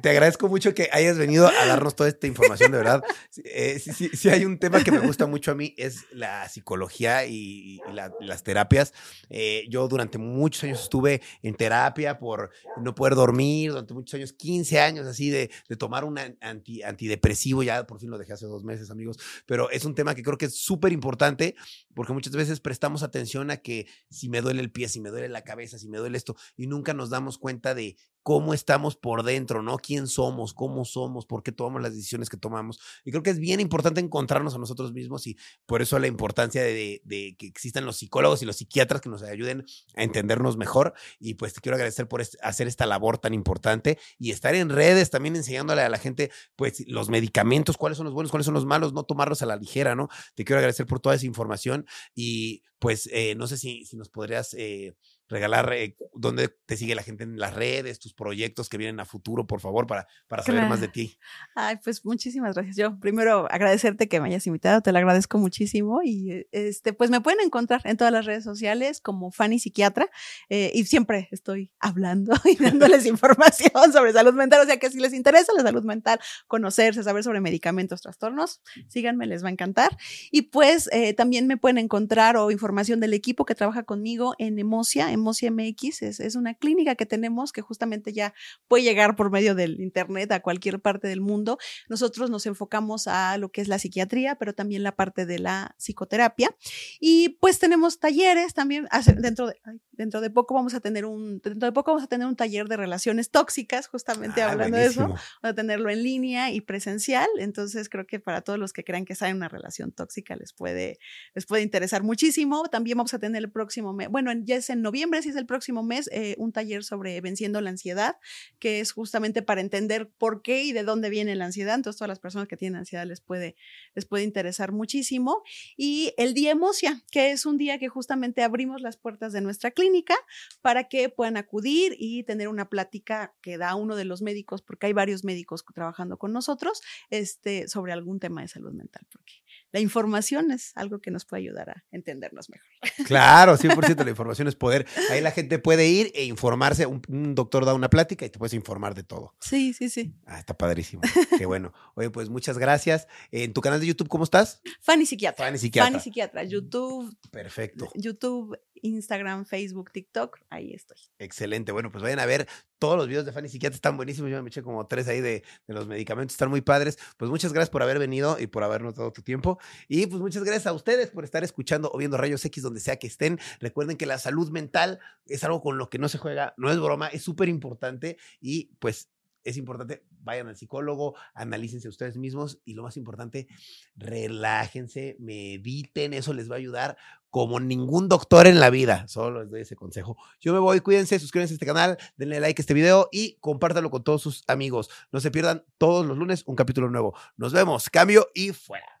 Te, agradezco mucho que hayas venido a darnos toda esta información, de verdad. Eh, sí, hay un tema que me gusta mucho a mí, es la psicología y, las terapias. Eh, yo durante muchos años estuve en terapia por no poder dormir, durante muchos años, 15 años así de, tomar un antidepresivo, ya por fin lo dejé hace dos meses, amigos, pero es un tema que creo que es súper importante porque muchas veces prestamos atención a que si me duele el pie, si me duele la cabeza, si me duele esto, y nunca nos damos cuenta de cómo estamos por dentro, ¿no? ¿Quién somos? ¿Cómo somos? ¿Por qué tomamos las decisiones que tomamos? Y creo que es bien importante encontrarnos a nosotros mismos y por eso la importancia de, que existan los psicólogos y los psiquiatras que nos ayuden a entendernos mejor. Y pues te quiero agradecer por hacer esta labor tan importante y estar en redes también enseñándole a la gente, pues, los medicamentos, cuáles son los buenos, cuáles son los malos, no tomarlos a la ligera, ¿no? Te quiero agradecer por toda esa información y pues eh, no sé si, nos podrías... Eh, regalar eh, dónde te sigue la gente en las redes, tus proyectos que vienen a futuro, por favor, para, para saber más de ti. Ay, pues muchísimas gracias. Yo primero agradecerte que me hayas invitado, te lo agradezco muchísimo y eh, este, pues me pueden encontrar en todas las redes sociales como Fanny Psiquiatra eh, y siempre estoy hablando y dándoles información sobre salud mental, o sea que si les interesa la salud mental, conocerse, saber sobre medicamentos, trastornos, síganme, les va a encantar. Y pues también me pueden encontrar o información del equipo que trabaja conmigo en Emocia, Emocia MX, es, es, una clínica que tenemos que justamente ya puede llegar por medio del Internet a cualquier parte del mundo. Nosotros nos enfocamos a lo que es la psiquiatría, pero también la parte de la psicoterapia. Y pues tenemos talleres también, dentro de, dentro de poco vamos a tener un, dentro de poco vamos a tener un taller de relaciones tóxicas, justamente ah, hablando de eso, vamos a tenerlo en línea y presencial. Entonces creo que para todos los que crean que están en una relación tóxica les puede, les puede interesar muchísimo. También vamos a tener el próximo mes, bueno, ya es en noviembre, si es el próximo mes, eh, un taller sobre venciendo la ansiedad, que es justamente para entender por qué y de dónde viene la ansiedad. Entonces, todas las personas que tienen ansiedad les puede, les puede interesar muchísimo. Y el Día Emocia, que es un día que justamente abrimos las puertas de nuestra clínica para que puedan acudir y tener una plática que da uno de los médicos, porque hay varios médicos trabajando con nosotros, este, sobre algún tema de salud mental, la información es algo que nos puede ayudar a entendernos mejor. Claro, 100% la información es poder. Ahí la gente puede ir e informarse. Un, doctor da una plática y te puedes informar de todo. Sí, sí, sí. Ah, está padrísimo. Qué bueno. Oye, pues muchas gracias. En tu canal de YouTube, ¿cómo estás? Fanny Psiquiatra. Fanny Psiquiatra. Fanny Psiquiatra. YouTube. Perfecto. YouTube, Instagram, Facebook, TikTok. Ahí estoy. Excelente. Bueno, pues vayan a ver todos los videos de Fanny Psiquiatra. Están buenísimos. Yo me eché como tres ahí de, de los medicamentos. Están muy padres. Pues muchas gracias por haber venido y por habernos dado tu tiempo. Y pues muchas gracias a ustedes por estar escuchando o viendo Rayos X donde sea que estén. Recuerden que la salud mental es algo con lo que no se juega, no es broma, es súper importante y pues es importante, vayan al psicólogo, analícense ustedes mismos y lo más importante, relájense, mediten, eso les va a ayudar como ningún doctor en la vida. Solo les doy ese consejo. Yo me voy, cuídense, suscríbanse a este canal, denle like a este video y compártanlo con todos sus amigos. No se pierdan todos los lunes un capítulo nuevo. Nos vemos, cambio y fuera.